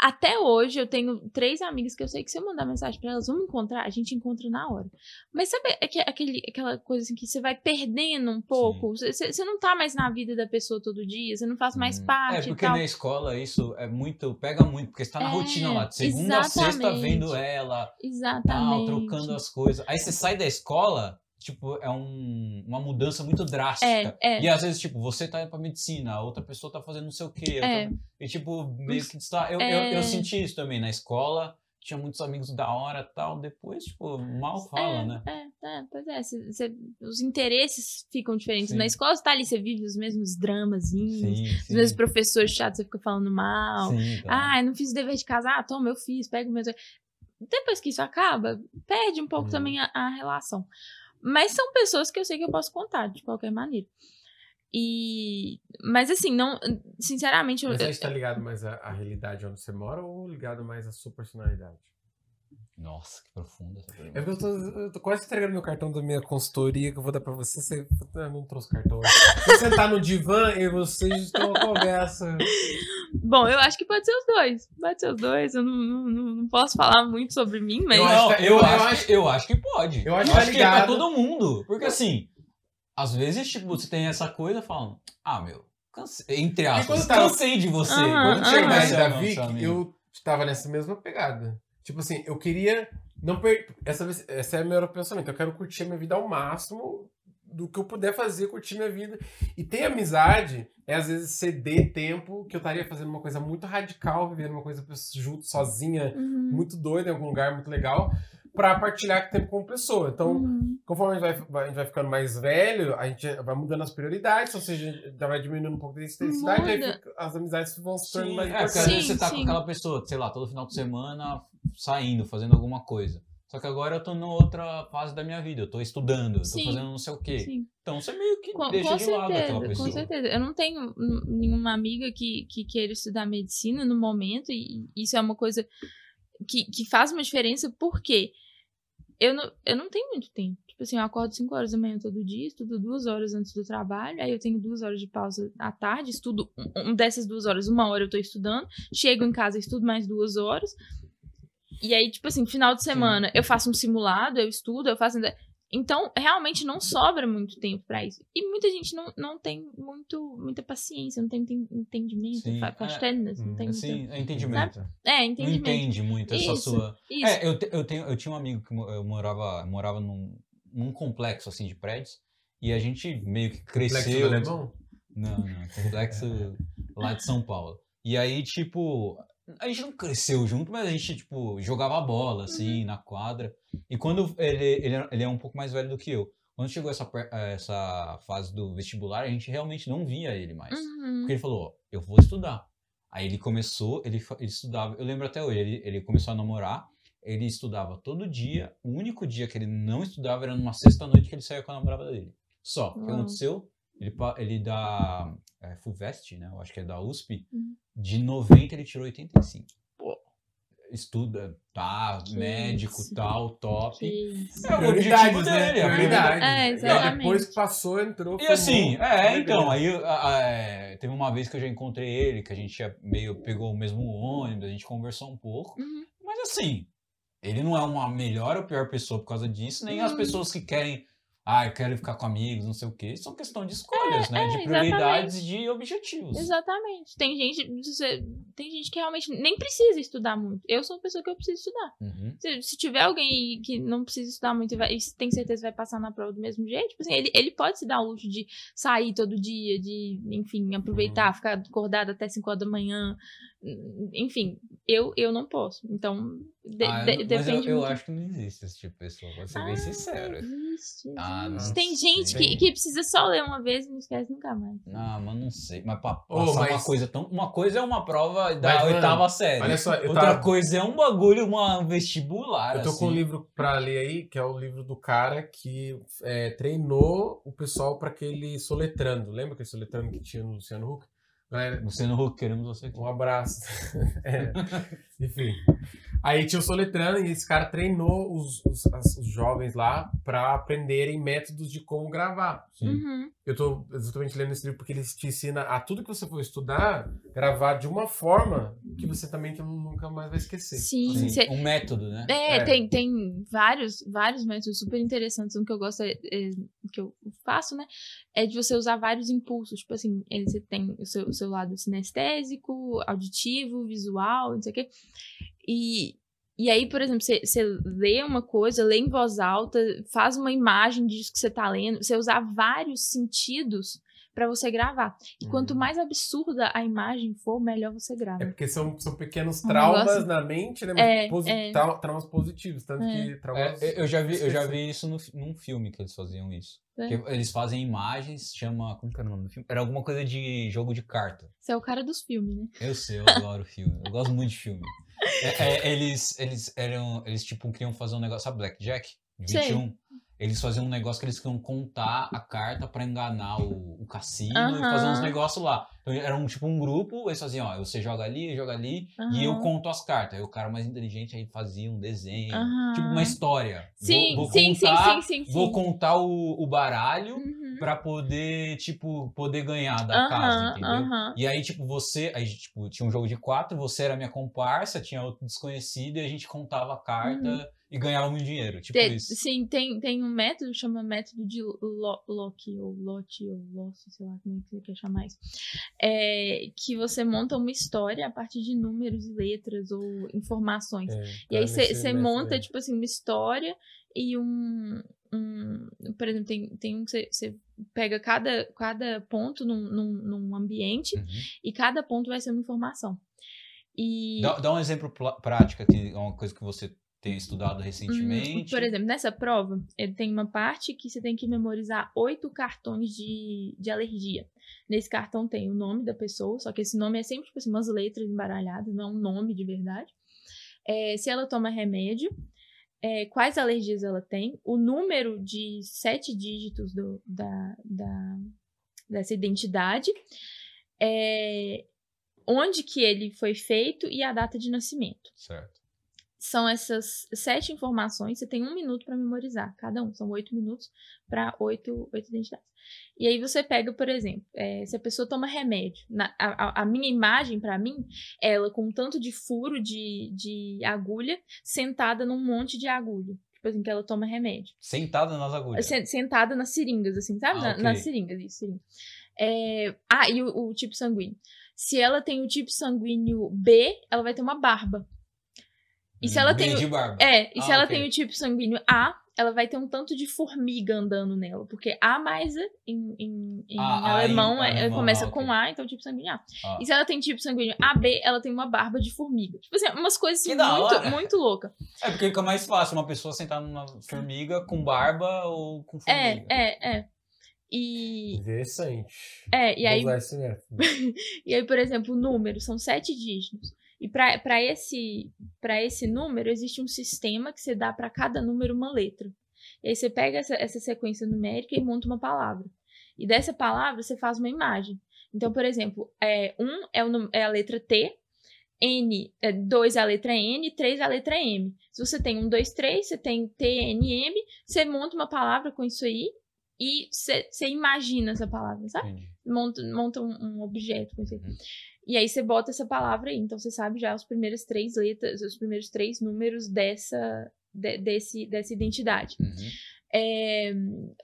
Até hoje, eu tenho três amigas que eu sei que se eu mandar mensagem pra elas, vamos encontrar, a gente encontra na hora. Mas sabe aque- aquele, aquela coisa assim que você vai perdendo um pouco? Você, você- não tá mais na vida da pessoa todo dia, você não faz mais Hum. parte É, e porque tal. na escola isso é muito. pega muito, porque você tá na É, rotina lá. De segunda a sexta vendo ela, tal, Exatamente. trocando as coisas. Aí você sai da escola, tipo, é um- uma mudança muito drástica. É, é. E às vezes, tipo, você tá indo pra medicina, a outra pessoa tá fazendo não sei o quê. É. tô- E, tipo, meio que está. Eu, eu, É. eu senti isso também na escola. Tinha muitos amigos da hora e tal. Depois, tipo, mal fala, é, né? É, é, pois é. cê- cê- os interesses ficam diferentes. Sim. Na escola você tá ali, você vive os mesmos dramazinhos, Sim, os mesmos professores chatos, você fica falando mal. Sim, tá. Ah, eu não fiz o dever de casa. Ah, toma, eu fiz, pega o meu. Depois que isso acaba, perde um pouco Uhum. também a, a relação. Mas são pessoas que eu sei que eu posso contar, de qualquer maneira. E. Mas assim, não. Sinceramente, eu. Mas aí está ligado mais à, à realidade onde você mora ou ligado mais à sua personalidade? Nossa, que profunda essa pergunta. É porque eu tô, eu tô quase entregando meu cartão da minha consultoria que eu vou dar pra você. Você ah, não trouxe cartão. Vou sentar no divã e vocês estão uma conversa. Bom, eu acho que pode ser os dois. Pode ser os dois. Eu não, não, não- posso falar muito sobre mim, mas. Eu não, acho que- eu, eu acho, acho- que, eu acho que pode. Eu acho que tá que é pra todo mundo. Porque assim, às vezes, tipo, você tem essa coisa falando, ah, meu, cansei, entre aspas, tava- cansei de você. Quando tinha aham. mais Você da o nosso Vic, amigo. eu estava nessa mesma pegada. Tipo assim, eu queria não per... essa vez, essa é o meu pensamento. Eu quero curtir a minha vida ao máximo do que eu puder fazer, curtir minha vida. E ter amizade é às vezes ceder tempo que eu estaria fazendo uma coisa muito radical, vivendo uma coisa junto, sozinha, Uhum, muito doida em algum lugar muito legal, pra partilhar tempo com pessoa. Então, uhum. conforme a gente vai, a gente vai ficando mais velho, a gente vai mudando as prioridades, ou seja, a gente já vai diminuindo um pouco da intensidade, aí fica- as amizades vão se tornando mais é, porque às importantes. vezes você tá Sim, com aquela pessoa, sei lá, todo final de semana saindo, fazendo alguma coisa. Só que agora eu tô numa outra fase da minha vida, eu tô estudando, eu tô Sim, fazendo não sei o quê. Sim. Então você meio que Com, deixa com de lado certeza, aquela pessoa. com certeza. Eu não tenho nenhuma amiga que, que queira estudar medicina no momento, e isso é uma coisa que, que faz uma diferença, porque eu não, eu não tenho muito tempo. Tipo assim, eu acordo 5 horas da manhã todo dia, estudo duas horas antes do trabalho, aí eu tenho duas horas de pausa à tarde, estudo um, um dessas duas horas, uma hora eu tô estudando, chego em casa, estudo mais duas horas. E aí, tipo assim, final de semana, eu faço um simulado, eu estudo, eu faço. Então, realmente não sobra muito tempo pra isso. E muita gente não, não tem muito, muita paciência, não tem enten- entendimento, Sim, fa- é. não Hum, tem Assim, muito... é entendimento. É, Não entendimento. entende muito essa Isso, sua. Isso. É, eu, te- eu, tenho, eu tinha um amigo que eu morava, morava num, num complexo assim de prédios e a gente meio que Complexo do cresceu. alemão? Não, não, complexo lá de São Paulo. E aí, tipo, a gente não cresceu junto, mas a gente, tipo, jogava bola, assim, na quadra. E quando ele, ele, é- ele é um pouco mais velho do que eu. Quando chegou essa, per- essa fase do vestibular, a gente realmente não via ele mais. Uhum. Porque ele falou, ó, eu vou estudar. Aí ele começou, ele, ele estudava, eu lembro até hoje, ele, ele começou a namorar, ele estudava todo dia, o único dia que ele não estudava era numa sexta-noite que ele saía com a namorada dele. Só, o que aconteceu? Ele, ele da é, FUVEST, né, eu acho que é da USP, Uhum. De 90 ele tirou 85. Pô. Estuda, tá, Que médico, isso. tal, top. É o objetivo Prioridades, né? dele, a Prioridades. É, E exatamente. depois que passou, entrou. E assim, formou, é, então, aí é, teve uma vez que eu já encontrei ele, que a gente meio pegou o mesmo ônibus, a gente conversou um pouco, Uhum. mas assim, ele não é uma melhor ou pior pessoa por causa disso, nem as Hum. pessoas que querem, ah, eu quero ficar com amigos, não sei o quê, são questão de escolhas, né, de é, prioridades e de objetivos. Exatamente. Tem gente, tem gente que realmente nem precisa estudar muito. Eu sou uma pessoa que eu preciso estudar. Uhum. Se, se tiver alguém que não precisa estudar muito e, vai, e tem certeza que vai passar na prova do mesmo jeito, tipo assim, ele, ele pode se dar o luxo de sair todo dia, de, enfim, aproveitar, ficar acordado até 5 horas da manhã. Enfim, eu, eu não posso. Então, de- Ah, de- mas eu, depende eu muito. acho que não existe esse tipo de pessoa, vou ser bem Ah, sincero. Existe, Ah, não Tem gente sei. que, que precisa só ler uma vez e não esquece nunca mais. Ah, mas não sei. Mas pra Ô, passar uma mas- coisa tão. Uma coisa é uma prova da Mas, mano, oitava série. Olha só, eu, Outra tava, coisa é um bagulho, uma vestibular. eu tô assim. com um livro pra ler aí, que é o livro do cara que é, treinou o pessoal pra aquele soletrando. Lembra aquele soletrando que tinha no Luciano Huck? Galera, Luciano Huck, queremos você aqui. Um abraço. É, Enfim. Aí tinha o Soletrano e esse cara treinou os, os, as- os jovens lá pra aprenderem métodos de como gravar. Uhum. Eu tô exatamente lendo esse livro porque ele te ensina a tudo que você for estudar, gravar de uma forma que você também nunca mais vai esquecer. Sim, Sim, cê- Um método, né? É, É. Tem, tem vários, vários métodos super interessantes. Um que eu gosto, é, é, que eu faço, né? É de você usar vários impulsos. Tipo assim, ele, você tem o seu, o seu lado sinestésico, auditivo, visual, não sei o quê. E, e aí, por exemplo, você, lê uma coisa, lê em voz alta, faz uma imagem disso que você tá lendo. Você usar vários sentidos pra você gravar. E quanto Uhum. mais absurda a imagem for, melhor você É grava. porque são, são pequenos Um traumas negócio- na mente, né? É, Mas posi- é. trau- Traumas positivos. Tanto É. que traumas. É, eu já vi, eu já vi isso no, num filme que eles faziam isso. É. Eles fazem imagens, chama. Como que era o nome do filme? Era alguma coisa de jogo de carta. Você é o cara dos filmes, né? Eu sei, eu adoro filme. Eu gosto muito de filme. É, é, eles, eles eram. Eles tipo queriam fazer um negócio. Sabe Blackjack? De Sei. 21? Eles faziam um negócio que eles queriam contar a carta pra enganar o, o cassino e Aham. fazer uns negócios lá. Então era um, tipo um grupo, eles faziam, ó, você joga ali, joga ali, e eu conto as cartas. Aí o cara mais inteligente aí fazia um desenho, Aham. tipo uma história. Sim, vou, vou sim, sim, contar, sim, sim, sim. Vou contar o, o baralho Uhum. pra poder, tipo, poder ganhar da casa, entendeu? E aí, tipo, você. Aí, tipo, tinha um jogo de quatro, você era minha comparsa, tinha outro desconhecido, e a gente contava a carta e ganhava muito dinheiro. Tipo Uhum. Te- isso. Sim, tem, tem um método chama método de Lo- Loki, ou Lote, ou Lost, sei lá como é que você quer chamar isso. É, que você monta uma história a partir de números e letras ou informações. É, E aí você monta, tipo assim, uma história e um. um por exemplo, tem, tem um que você, pega cada, cada ponto num, num, num ambiente Uhum. e cada ponto vai ser uma informação. E. Dá, dá um exemplo prático aqui, uma coisa que você tem estudado recentemente. Hum, Por exemplo, nessa prova, ele tem uma parte que você tem que memorizar oito cartões de, de alergia. Nesse cartão tem o nome da pessoa, só que esse nome é sempre tipo assim, umas letras embaralhadas, não é um nome de verdade. É, se ela toma remédio, é, quais alergias ela tem, o número de sete dígitos do- da, da- dessa identidade, é, onde que ele foi feito e a data de nascimento Certo. São essas sete informações. Você tem um minuto para memorizar, cada um. São oito minutos para oito, oito identidades. E aí você pega, por exemplo, é, se a pessoa toma remédio. na- a, a- minha imagem, para mim, ela com um tanto de furo de, de agulha, sentada num monte de agulha. Tipo assim, que ela toma remédio. Sentada nas agulhas. Sen- Sentada nas seringas, assim, sabe? Ah, Na- ok. Nas seringas, isso. É, Ah, e o, o tipo sanguíneo. Se ela tem o tipo sanguíneo B, ela vai ter uma barba. E se ela Bem tem. o- de barba. É, e se Ah, ela ok. tem o tipo sanguíneo A, ela vai ter um tanto de formiga andando nela. Porque A mais em, em, em Ah, A em alemão, é- alemão, começa ah, com ok. A, então tipo sanguíneo A. Ah. E se ela tem tipo sanguíneo AB, ela tem uma barba de formiga. Tipo assim, umas coisas assim, muito, muito louca. É porque fica mais fácil uma pessoa sentar numa formiga com barba ou com formiga. É, é, é. E, Interessante. é, e Vou aí. E aí, por exemplo, o número são sete dígitos. E para esse, esse número, existe um sistema que você dá para cada número uma letra. E aí você pega essa, essa sequência numérica e monta uma palavra. E dessa palavra você faz uma imagem. Então, por exemplo, é, um é, é a letra T, N, é, dois é a letra N, três é a letra M. Se você tem um, dois, três, você tem T, N, M, você monta uma palavra com isso aí e você, você imagina essa palavra, sabe? Entendi. Monta, monta um, um objeto aí. Uhum. E aí você bota essa palavra aí. Então você sabe já os primeiros três letras, os primeiros três números dessa, de- desse, dessa identidade. Uhum. É,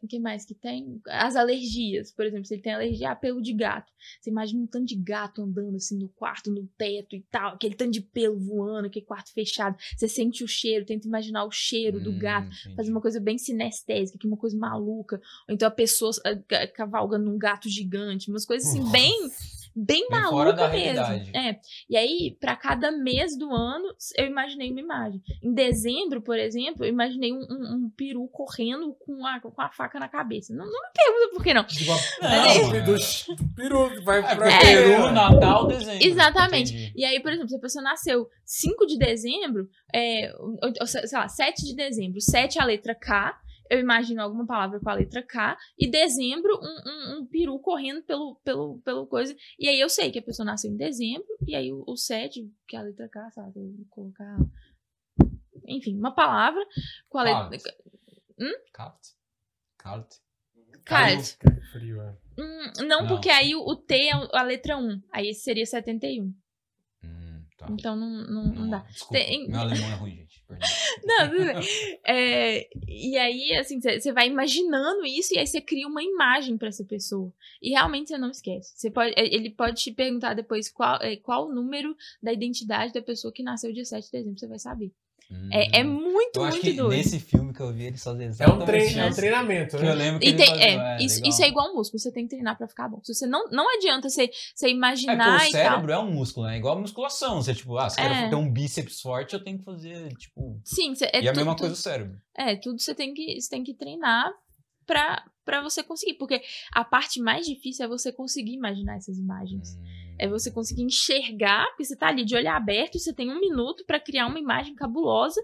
o que mais que tem? As alergias, por exemplo, se ele tem alergia a pelo de gato. Você imagina um tanto de gato andando assim no quarto, no teto e tal, aquele tanto de pelo voando, aquele quarto fechado. Você sente o cheiro, tenta imaginar o cheiro do Hum, gato entendi. fazer uma coisa bem sinestésica, que uma coisa maluca. Ou então a pessoa ah, ca- cavalga num gato gigante, umas coisas assim, Nossa. bem, bem Bem maluca fora da mesmo. realidade. É. E aí, pra cada mês do ano, eu imaginei uma imagem. Em dezembro, por exemplo, eu imaginei um, um- um peru correndo com a, com a faca na cabeça. Não, não me pergunta por que não. Tipo, Não, do peru que vai É, pra porque Peru, Natal, dezembro. Exatamente. Entendi. E aí, por exemplo, se a pessoa nasceu 5 de dezembro, é, ou- ou, sei lá, 7 de dezembro, 7 é a letra K, eu imagino alguma palavra com a letra K, e dezembro, um, um, um peru correndo pelo, pelo, pelo coisa. E aí eu sei que a pessoa nasceu em dezembro, e aí o, o 7, que é a letra K, sabe? Eu vou colocar enfim, uma palavra com a letra. Cart. Hum? Cart. Cart. Cart. Frio, é. Hum, não, Não. porque aí o, o T é a letra 1. Aí esse seria 71. Tá. Então não, não, não dá. Desculpa, Tem- meu alemão é ruim, gente. Não, tudo bem. É, e aí, assim, você vai imaginando isso e aí você cria uma imagem pra essa pessoa. E realmente você não esquece. Você pode, é, ele pode te perguntar depois qual, é, qual o número da identidade da pessoa que nasceu dia 7 de dezembro. Você vai saber. Hum. É, é muito, Eu acho muito que doido. nesse filme que eu vi, eles fazem É um, exatamente treino, é um isso. treinamento, Que eu né? lembro que E ele tem- fazia, é, isso, legal. isso é igual músculo, você tem que treinar pra ficar bom. Se você não, não adianta você, você É imaginar porque o e tal. cérebro é um músculo, né? Igual a musculação. Você, tipo, ah, se eu É. quero ter um bíceps forte, eu tenho que fazer, tipo... Sim, você, é e a mesma coisa o cérebro. É, tudo você tem que, você tem que treinar pra, pra você conseguir. Porque a parte mais difícil é você conseguir imaginar essas imagens. Hum. É você conseguir enxergar, porque você tá ali de olho aberto você tem um minuto pra criar uma imagem cabulosa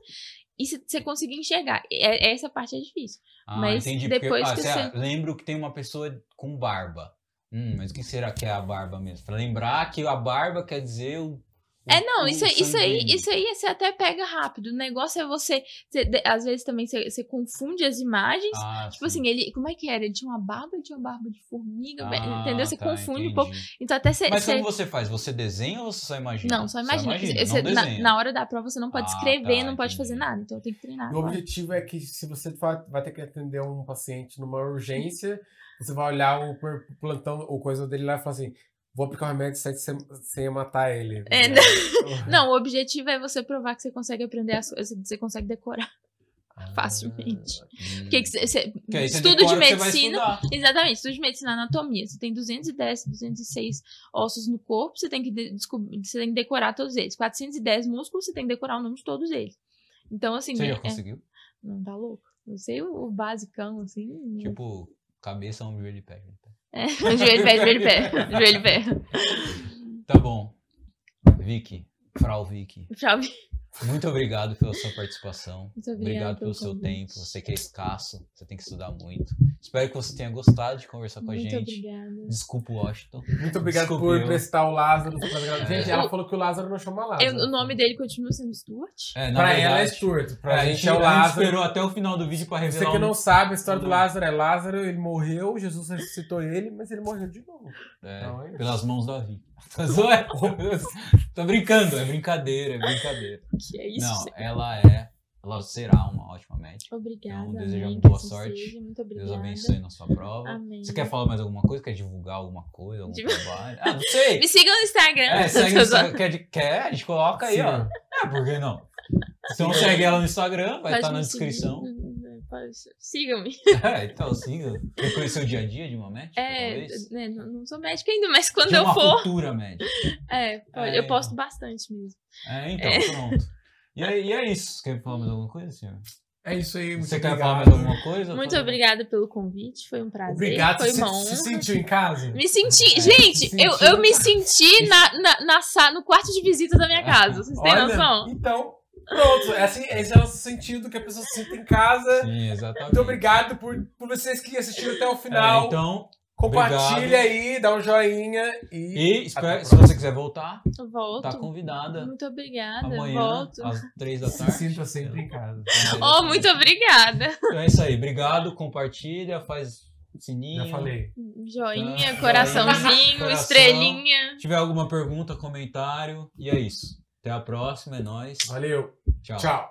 e você- conseguir enxergar. É, essa parte é difícil. Ah, Mas entendi. depois porque, ah, que você... você- Lembro que tem uma pessoa com barba. Hum, mas o que será que é a barba mesmo? Pra lembrar que a barba quer dizer o... É, não, o isso, aí- isso aí, isso aí você até pega rápido. O negócio é você. você- de- às vezes também você, você confunde as imagens. Ah, Tipo sim. assim, ele. Como é que era? Ele tinha uma barba, ele tinha uma barba de formiga, Ah, entendeu? Você tá, confunde um entendi. pouco. Então até você. Mas você- como você faz? Você desenha ou você só imagina? Não, só imagina. Você- não na, desenha. na hora da prova você não pode Ah, escrever, tá, não pode entendi. fazer nada. Então tem que treinar. O agora. objetivo é que se você vai, ter que atender um paciente numa urgência, você vai olhar o plantão, o coisa dele lá e falar assim: vou aplicar o remédio sem, sem, sem matar ele. É, Né? Não, o objetivo é você provar que você consegue aprender as coisas, você consegue decorar Ah, facilmente. Hum. Porque que aí você estudo de medicina. Exatamente, estudo de medicina anatomia. Você tem 210, 206 ossos no corpo, você tem que, você tem que decorar todos eles. 410 músculos, você tem que decorar o nome de todos eles. Então, assim. Você é- já é- conseguiu? não tá louco? Eu sei o, o basicão, assim. Tipo, cabeça, ombro, joelho e pé. Joelho pé. É, joelho, pé, joelho, pé. Joelho, pé. Tá bom. Vicky, Frau Vicky, Pra mim. Muito obrigado pela sua participação. Muito obrigada Obrigado pelo pelo seu convite. tempo. Você que é escasso, você tem que estudar muito. Espero que você tenha gostado de conversar com a Muito gente. obrigada. Desculpa, Washington. Muito obrigado Desculpe, por eu- emprestar o Lázaro. É. Gente, ela falou que o Lázaro não chama Lázaro. Eu- o nome dele continua sendo Stuart? É, na Pra ela é verdade, Stuart. Pra é, a gente gente, é o a gente Lázaro. esperou até o final do vídeo pra Você revelar que um- não sabe, a história do. Lázaro é Lázaro, ele morreu, Jesus ressuscitou ele, mas ele morreu de novo. É, Então, é pelas mãos da Vicky. Tô zoando. Tô brincando, é brincadeira, é brincadeira. Que é isso? Não, ela é, ela será uma ótima médica. Obrigada. Então, desejamos boa sorte. seja. Muito obrigada. Deus abençoe na sua prova. Amém. Você quer falar mais alguma coisa? Quer divulgar alguma coisa? Algum Div- trabalho? Ah, não sei. Me sigam no Instagram. É, segue no Instagram. Quer, quer? A gente coloca aí, ó. Sim. É, por que não? Então segue ela no Instagram, vai Pode estar na me seguir. Sigam-me. É, então siga. Quer conhecer o dia a dia de uma médica? É, talvez? né, não, não sou médica ainda, mas quando de eu uma for. cultura médica. É, pode, É, eu posto bastante mesmo. É, então, pronto. E é, e é isso. Quer falar mais alguma coisa, senhor? É isso aí, muito Você quer obrigado. falar mais alguma coisa? Muito obrigada pelo convite, foi um prazer. Obrigado, foi uma se, honra. se sentiu em casa? Me senti. É, gente, se eu, eu me senti na, na, na no quarto de visita da minha casa. Vocês têm Olha, noção? Então, pronto. É assim, esse é o nosso sentido que a pessoa se sinta em casa. Sim, exatamente. Muito obrigado por, por vocês que assistiram até o É, final. então, Compartilha obrigado. aí, dá um joinha e. e se você quiser voltar, volto. tá convidada Muito obrigada. amanhã, volto. às três da Se tarde. sinta sempre em casa. Oh, muito obrigada. Então é isso aí. Obrigado, compartilha, faz sininho. Já falei. Joinha, Tá, coraçãozinho, coração. estrelinha. Se tiver alguma pergunta, comentário. E é isso. Até a próxima, é nóis. Valeu. Tchau. Tchau.